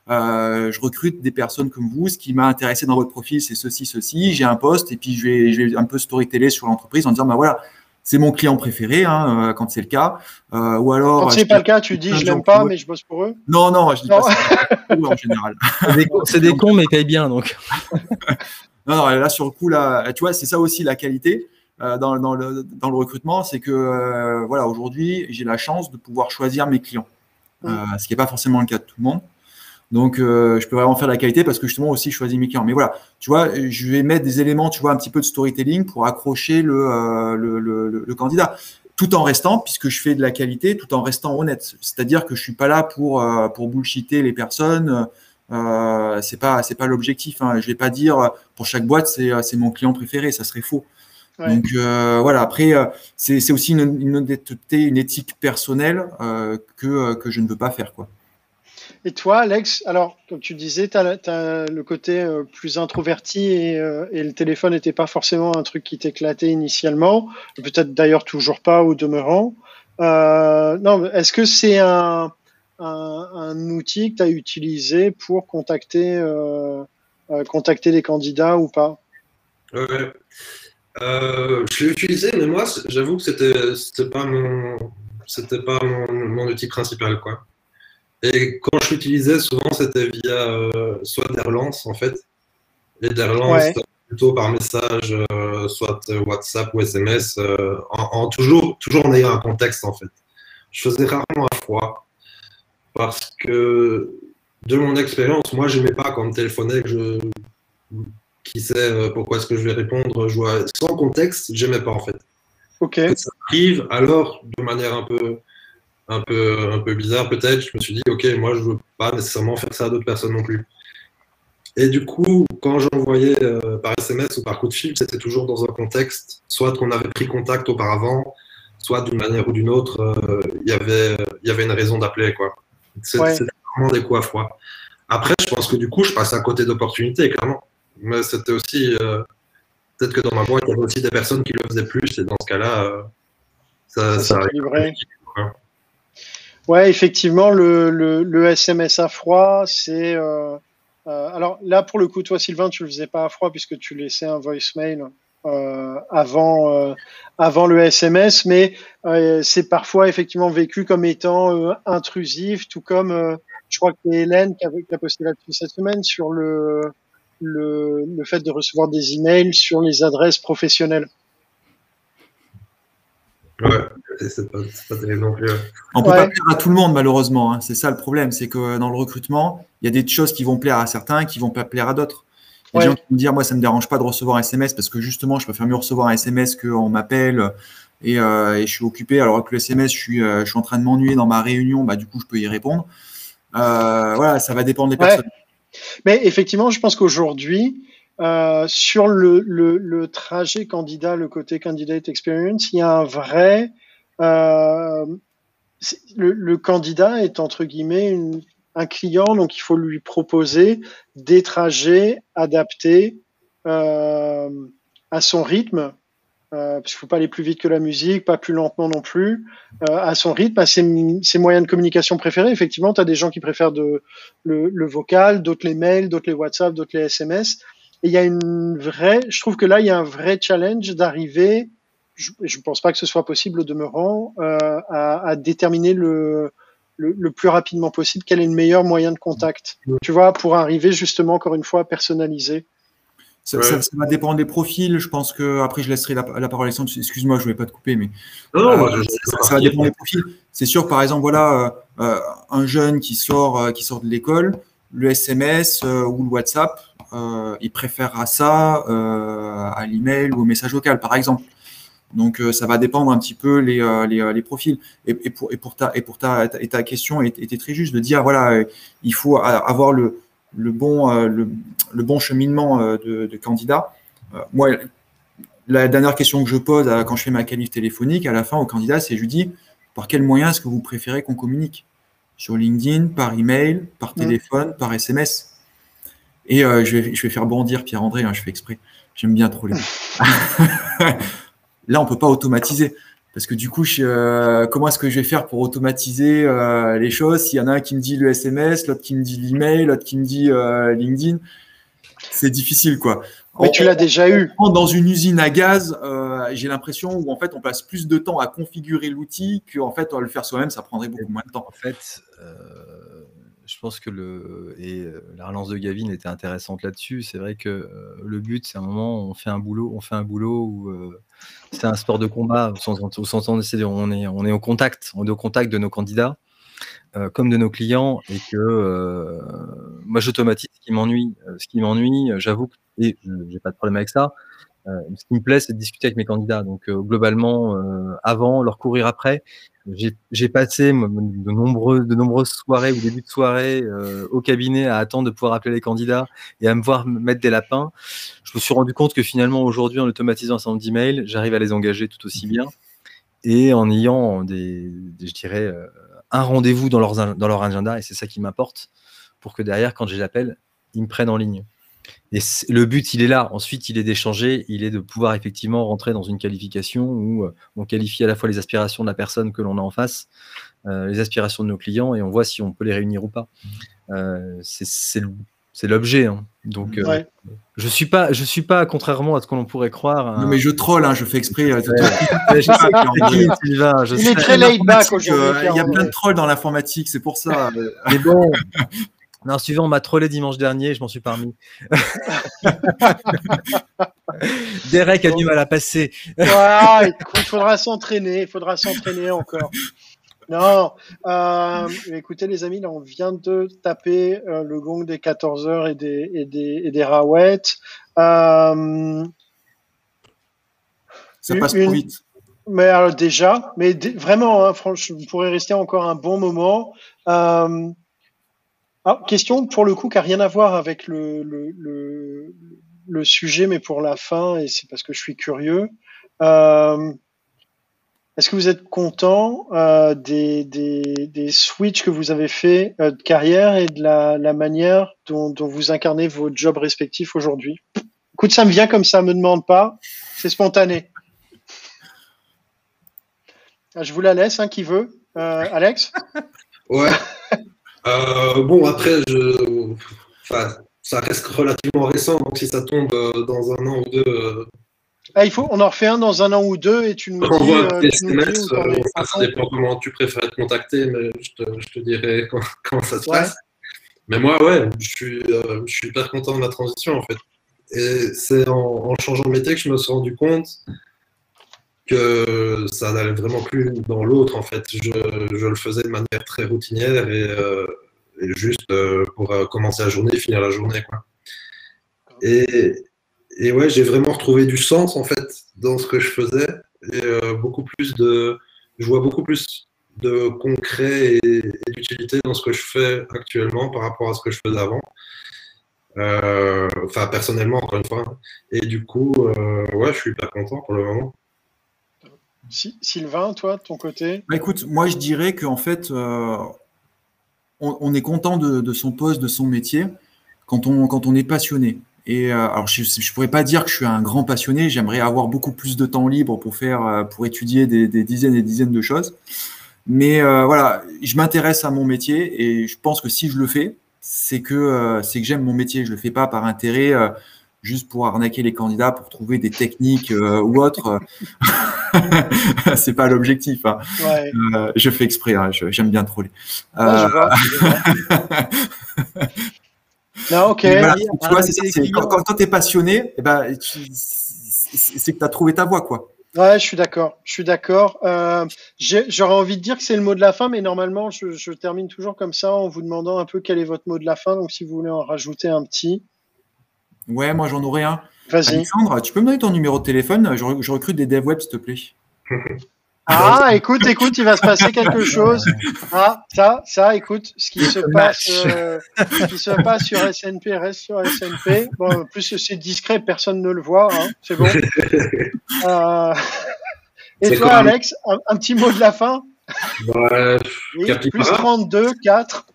euh, je recrute des personnes comme vous. Ce qui m'a intéressé dans votre profil, c'est ceci, ceci. J'ai un poste et puis je vais, je vais un peu storyteller sur l'entreprise en disant, ben voilà, c'est mon client préféré hein, quand c'est le cas. Euh, ou alors. Quand c'est pas le cas, tu dis je l'aime pas, mais je bosse pour eux. Non, non, je dis pas ça en général. C'est des, cons, mais ils payent bien donc. non, non, là sur le coup là, tu vois, c'est ça aussi la qualité. Euh, dans, le, dans, le, recrutement, c'est que euh, voilà, aujourd'hui, j'ai la chance de pouvoir choisir mes clients. ce qui n'est pas forcément le cas de tout le monde. Donc, je peux vraiment faire de la qualité parce que justement aussi, je choisis mes clients. Mais voilà, tu vois, je vais mettre des éléments, tu vois, un petit peu de storytelling pour accrocher le, le, le, candidat tout en restant, puisque je fais de la qualité, tout en restant honnête. C'est-à-dire que je suis pas là pour, pour bullshiter les personnes. Euh, c'est pas c'est pas l'objectif. Hein. Je vais pas dire pour chaque boîte c'est c'est mon client préféré, ça serait faux. Donc euh, voilà. Après euh, c'est aussi une, une honnêteté, une éthique personnelle euh, que que je ne veux pas faire quoi. Et toi, Alex, alors, comme tu disais, tu as, le côté plus introverti et, et le téléphone n'était pas forcément un truc qui t'éclatait initialement, peut-être d'ailleurs toujours pas au demeurant. Euh, non, est-ce que c'est un, un, outil que tu as utilisé pour contacter, euh, euh, contacter les candidats ou pas? Ouais. Euh, je l'ai utilisé, mais moi, j'avoue que c'était c'était pas mon c'était pas mon, outil principal, quoi. Et quand je l'utilisais, souvent c'était via soit des relances en fait, et des relances plutôt par message, soit WhatsApp ou SMS, en, toujours toujours en ayant un contexte en fait. Je faisais rarement à froid parce que de mon expérience, moi, je n'aimais pas quand on me téléphonait que je qui sait euh, pourquoi est-ce que je vais répondre, je vois sans contexte, j'aimais pas en fait. Ok. ça arrive, alors de manière un peu, un peu, un peu bizarre peut-être, je me suis dit ok, moi je veux pas nécessairement faire ça à d'autres personnes non plus. Et du coup, quand j'envoyais euh, par SMS ou par coup de fil, c'était toujours dans un contexte, soit qu'on avait pris contact auparavant, soit d'une manière ou d'une autre, euh, il y avait, il y avait une raison d'appeler quoi. C'est vraiment des coups à froid. Après, je pense que du coup, je passe à côté d'opportunités, clairement. Mais c'était aussi. Euh, peut-être que dans ma boîte, il y avait aussi des personnes qui le faisaient plus, et dans ce cas-là, euh, ça, ça, Ouais, effectivement, le, le, SMS à froid, c'est. Euh, alors là, pour le coup, toi, Sylvain, tu le faisais pas à froid puisque tu laissais un voicemail euh, avant, euh, avant le SMS, mais euh, c'est parfois effectivement vécu comme étant intrusif, tout comme je crois que c'est Hélène qui a, qui a posté là-dessus cette semaine sur le, le, le, fait de recevoir des emails sur les adresses professionnelles. Ouais, c'est pas, pas terrible non plus. On peut pas plaire à tout le monde malheureusement. Hein. C'est ça le problème, c'est que dans le recrutement, il y a des choses qui vont plaire à certains, qui vont pas plaire à d'autres. Les gens qui vont dire, moi, ça me dérange pas de recevoir un SMS parce que justement, je préfère mieux recevoir un SMS qu'on m'appelle et, euh, et, je suis occupé. Alors que le SMS, je suis, euh, je suis en train de m'ennuyer dans ma réunion, bah, du coup, je peux y répondre. Euh, voilà, ça va dépendre des personnes. Mais effectivement, je pense qu'aujourd'hui, euh, sur le, trajet candidat, le côté candidate experience, il y a un vrai. Euh, le, candidat est entre guillemets un client, donc il faut lui proposer des trajets adaptés euh, à son rythme, parce qu'il faut pas aller plus vite que la musique, pas plus lentement non plus, euh, à son rythme, à ses, moyens de communication préférés. Effectivement, tu as des gens qui préfèrent de, le, vocal, d'autres les mails, d'autres les WhatsApp, d'autres les SMS. Et il y a une vraie, je trouve que là, il y a un vrai challenge d'arriver, je ne pense pas que ce soit possible au demeurant, euh, à, à déterminer le, le, plus rapidement possible quel est le meilleur moyen de contact. Tu vois, pour arriver justement, encore une fois, à personnaliser. Ça, va dépendre des profils. Je pense que après, je laisserai la, parole à Alexandre. Excuse-moi, je ne vais pas te couper, mais euh, ça, va dépendre des profils. C'est sûr, par exemple, voilà, euh, euh, un jeune qui sort, qui sort de l'école, le SMS ou le WhatsApp, il préférera ça à l'email ou au message vocal, par exemple. Donc, euh, ça va dépendre un petit peu les, euh, les, euh, les profils. Et, et, pour, et, pour, ta, et pour ta question était très juste de dire, voilà, il faut avoir le, le, bon, le, le bon cheminement de, de candidat. moi, la dernière question que je pose quand je fais ma qualif téléphonique, à la fin au candidat, c'est je lui dis, par quel moyen est-ce que vous préférez qu'on communique? Sur LinkedIn, par email, par téléphone, par SMS Et je, vais, je vais faire bondir Pierre-André, hein, je fais exprès. J'aime bien trop les. Là, on peut pas automatiser. Parce que du coup, euh, comment est-ce que je vais faire pour automatiser euh, les choses? S'il y en a un qui me dit le SMS, l'autre qui me dit l'email, l'autre qui me dit euh, LinkedIn, c'est difficile, quoi. Mais tu l'as déjà eu. Dans une usine à gaz, j'ai l'impression où en fait on passe plus de temps à configurer l'outil qu'en fait on va le faire soi-même, ça prendrait beaucoup moins de temps. En fait, je pense que le et la relance de Gavin était intéressante là-dessus. C'est vrai que le but, c'est un moment où on fait un boulot, on fait un boulot où c'est un sport de combat au sens, est on est on est au contact, au contact de nos candidats. comme de nos clients, et que moi j'automatise ce qui m'ennuie. ce qui m'ennuie, j'avoue, et j'ai pas de problème avec ça. Ce qui me plaît, c'est de discuter avec mes candidats. Donc globalement, avant, leur courir après, j'ai passé de, nombreux, de nombreuses soirées ou débuts de soirée euh, au cabinet à attendre de pouvoir appeler les candidats et à me voir mettre des lapins. Je me suis rendu compte que finalement, aujourd'hui, en automatisant un certain nombre d'emails, j'arrive à les engager tout aussi bien et en ayant des, je dirais, euh, un rendez-vous dans, dans leur agenda et c'est ça qui m'importe pour que derrière, quand je les appelle, ils me prennent en ligne. Et le but, il est là. Ensuite, il est d'échanger, il est de pouvoir effectivement rentrer dans une qualification où euh, on qualifie à la fois les aspirations de la personne que l'on a en face, euh, les aspirations de nos clients, et on voit si on peut les réunir ou pas. Euh, c'est l'objet. Hein. Donc, je suis pas, je suis pas, contrairement à ce que l'on pourrait croire. Non, mais je troll, hein, je fais exprès. il est très laid back aujourd'hui. Il y a plein de trolls dans l'informatique, c'est pour ça. mais bon, non, suivant, on m'a trollé dimanche dernier, je m'en suis parmi. Derek a du mal à passer. il faudra s'entraîner, il faudra s'entraîner encore. Non, euh, écoutez les amis, là on vient de taper euh, le gong des 14 heures et des et des, et des euh, Ça passe trop vite. Mais alors déjà, mais vraiment, hein, franchement, vous pourrez rester encore un bon moment. Ah, question pour le coup qui n'a rien à voir avec le, sujet, mais pour la fin, et c'est parce que je suis curieux. Euh, est-ce que vous êtes content euh, des, des, switches que vous avez fait euh, de carrière et de la, manière dont, dont, vous incarnez vos jobs respectifs aujourd'hui? Écoute, ça me vient comme ça, me demande pas, c'est spontané. Ah, je vous la laisse, hein, qui veut. Alex? Ouais. Euh, bon, après, je... ça reste relativement récent, donc si ça tombe euh, dans un an ou deux. Euh, ah, il faut, on en refait un dans un an ou deux et tu nous dis. On tes SMS, ça dépend comment tu préfères être contacté, mais je te, je te dirai comment, ça se passe. Mais moi, ouais, je suis, je suis hyper content de la transition en fait. Et c'est en, en, changeant de métier que je me suis rendu compte que ça n'allait vraiment plus dans l'autre en fait. Je, je, le faisais de manière très routinière et, euh, juste euh, pour euh, commencer la journée, finir la journée quoi. Et, et ouais, j'ai vraiment retrouvé du sens en fait dans ce que je faisais et beaucoup plus de, je vois beaucoup plus de concret et, et d'utilité dans ce que je fais actuellement par rapport à ce que je faisais avant. enfin personnellement encore une fois. Et du coup, ouais, je suis pas content pour le moment. Sylvain, toi, de ton côté? Bah, Écoute, moi je dirais qu'en fait, euh, on, est content de, son poste, de son métier, quand on, quand on est passionné. Et euh, alors, je ne pourrais pas dire que je suis un grand passionné, j'aimerais avoir beaucoup plus de temps libre pour, faire, euh, pour étudier des, dizaines et des dizaines de choses. Mais voilà, je m'intéresse à mon métier et je pense que si je le fais, c'est que, c'est que j'aime mon métier. Je ne le fais pas par intérêt juste pour arnaquer les candidats, pour trouver des techniques ou autres. c'est pas l'objectif. Hein. Euh, je fais exprès, hein, j'aime bien troller. Euh, non, ok. quand, tu es passionné, eh ben, c'est que tu as trouvé ta voie. Quoi. Ouais, je suis d'accord. Je suis d'accord. Euh, j'aurais envie de dire que c'est le mot de la fin, mais normalement, je, je, termine toujours comme ça en vous demandant un peu quel est votre mot de la fin. Donc, si vous voulez en rajouter un petit. Ouais, moi j'en aurais un. Alexandre, tu peux me donner ton numéro de téléphone? Je, recrute des devs web, s'il te plaît. Ah, écoute, écoute, il va se passer quelque chose. Ah, ça, ça, écoute, ce qui se passe, euh, qui se passe sur SNP reste sur SNP. Bon, en plus c'est discret, personne ne le voit, hein, c'est bon. Euh, et toi, Alex, un, petit mot de la fin? Ouais, Plus 32, 4.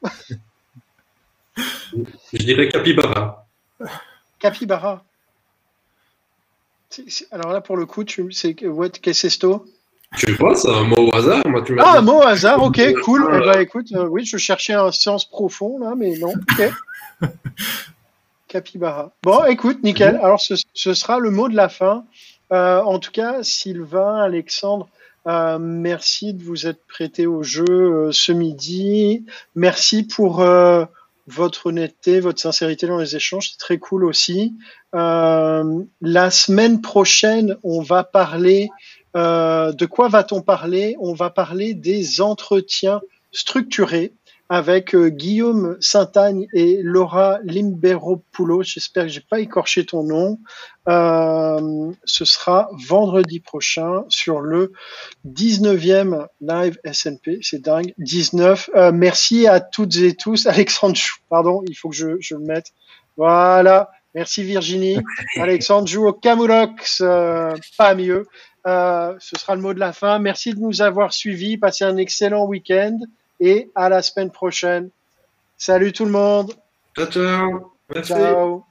Je dirais Capybara. Capybara. Alors là, pour le coup, tu c'est qu'est-ce que Tu vois, c'est un mot au hasard. Moi, tu ah, un mot au hasard, ok, cool. Eh ben, écoute, euh, oui, je cherchais un sens profond là, mais non, ok. Capybara. Bon, écoute, nickel. Alors, ce, sera le mot de la fin. Euh, en tout cas, Sylvain, Alexandre, euh, merci de vous être prêté au jeu ce midi. Merci pour votre honnêteté, votre sincérité dans les échanges, c'est très cool aussi. Euh, la semaine prochaine, on va parler euh, de quoi va-t-on parler? On va parler des entretiens structurés. Avec euh, Guillaume Saint-Agne et Laura Limberopoulos. J'espère que j'ai pas écorché ton nom. Euh, ce sera vendredi prochain sur le 19e live SNP. C'est dingue. 19. Euh, merci à toutes et tous. Alexandre, pardon, il faut que je, je le mette. Voilà. Merci Virginie. Alexandre joue au Camulox, pas mieux. ce sera le mot de la fin. Merci de nous avoir suivis. Passez un excellent week-end et à la semaine prochaine. Salut tout le monde. Ciao, ciao. Merci. Ciao.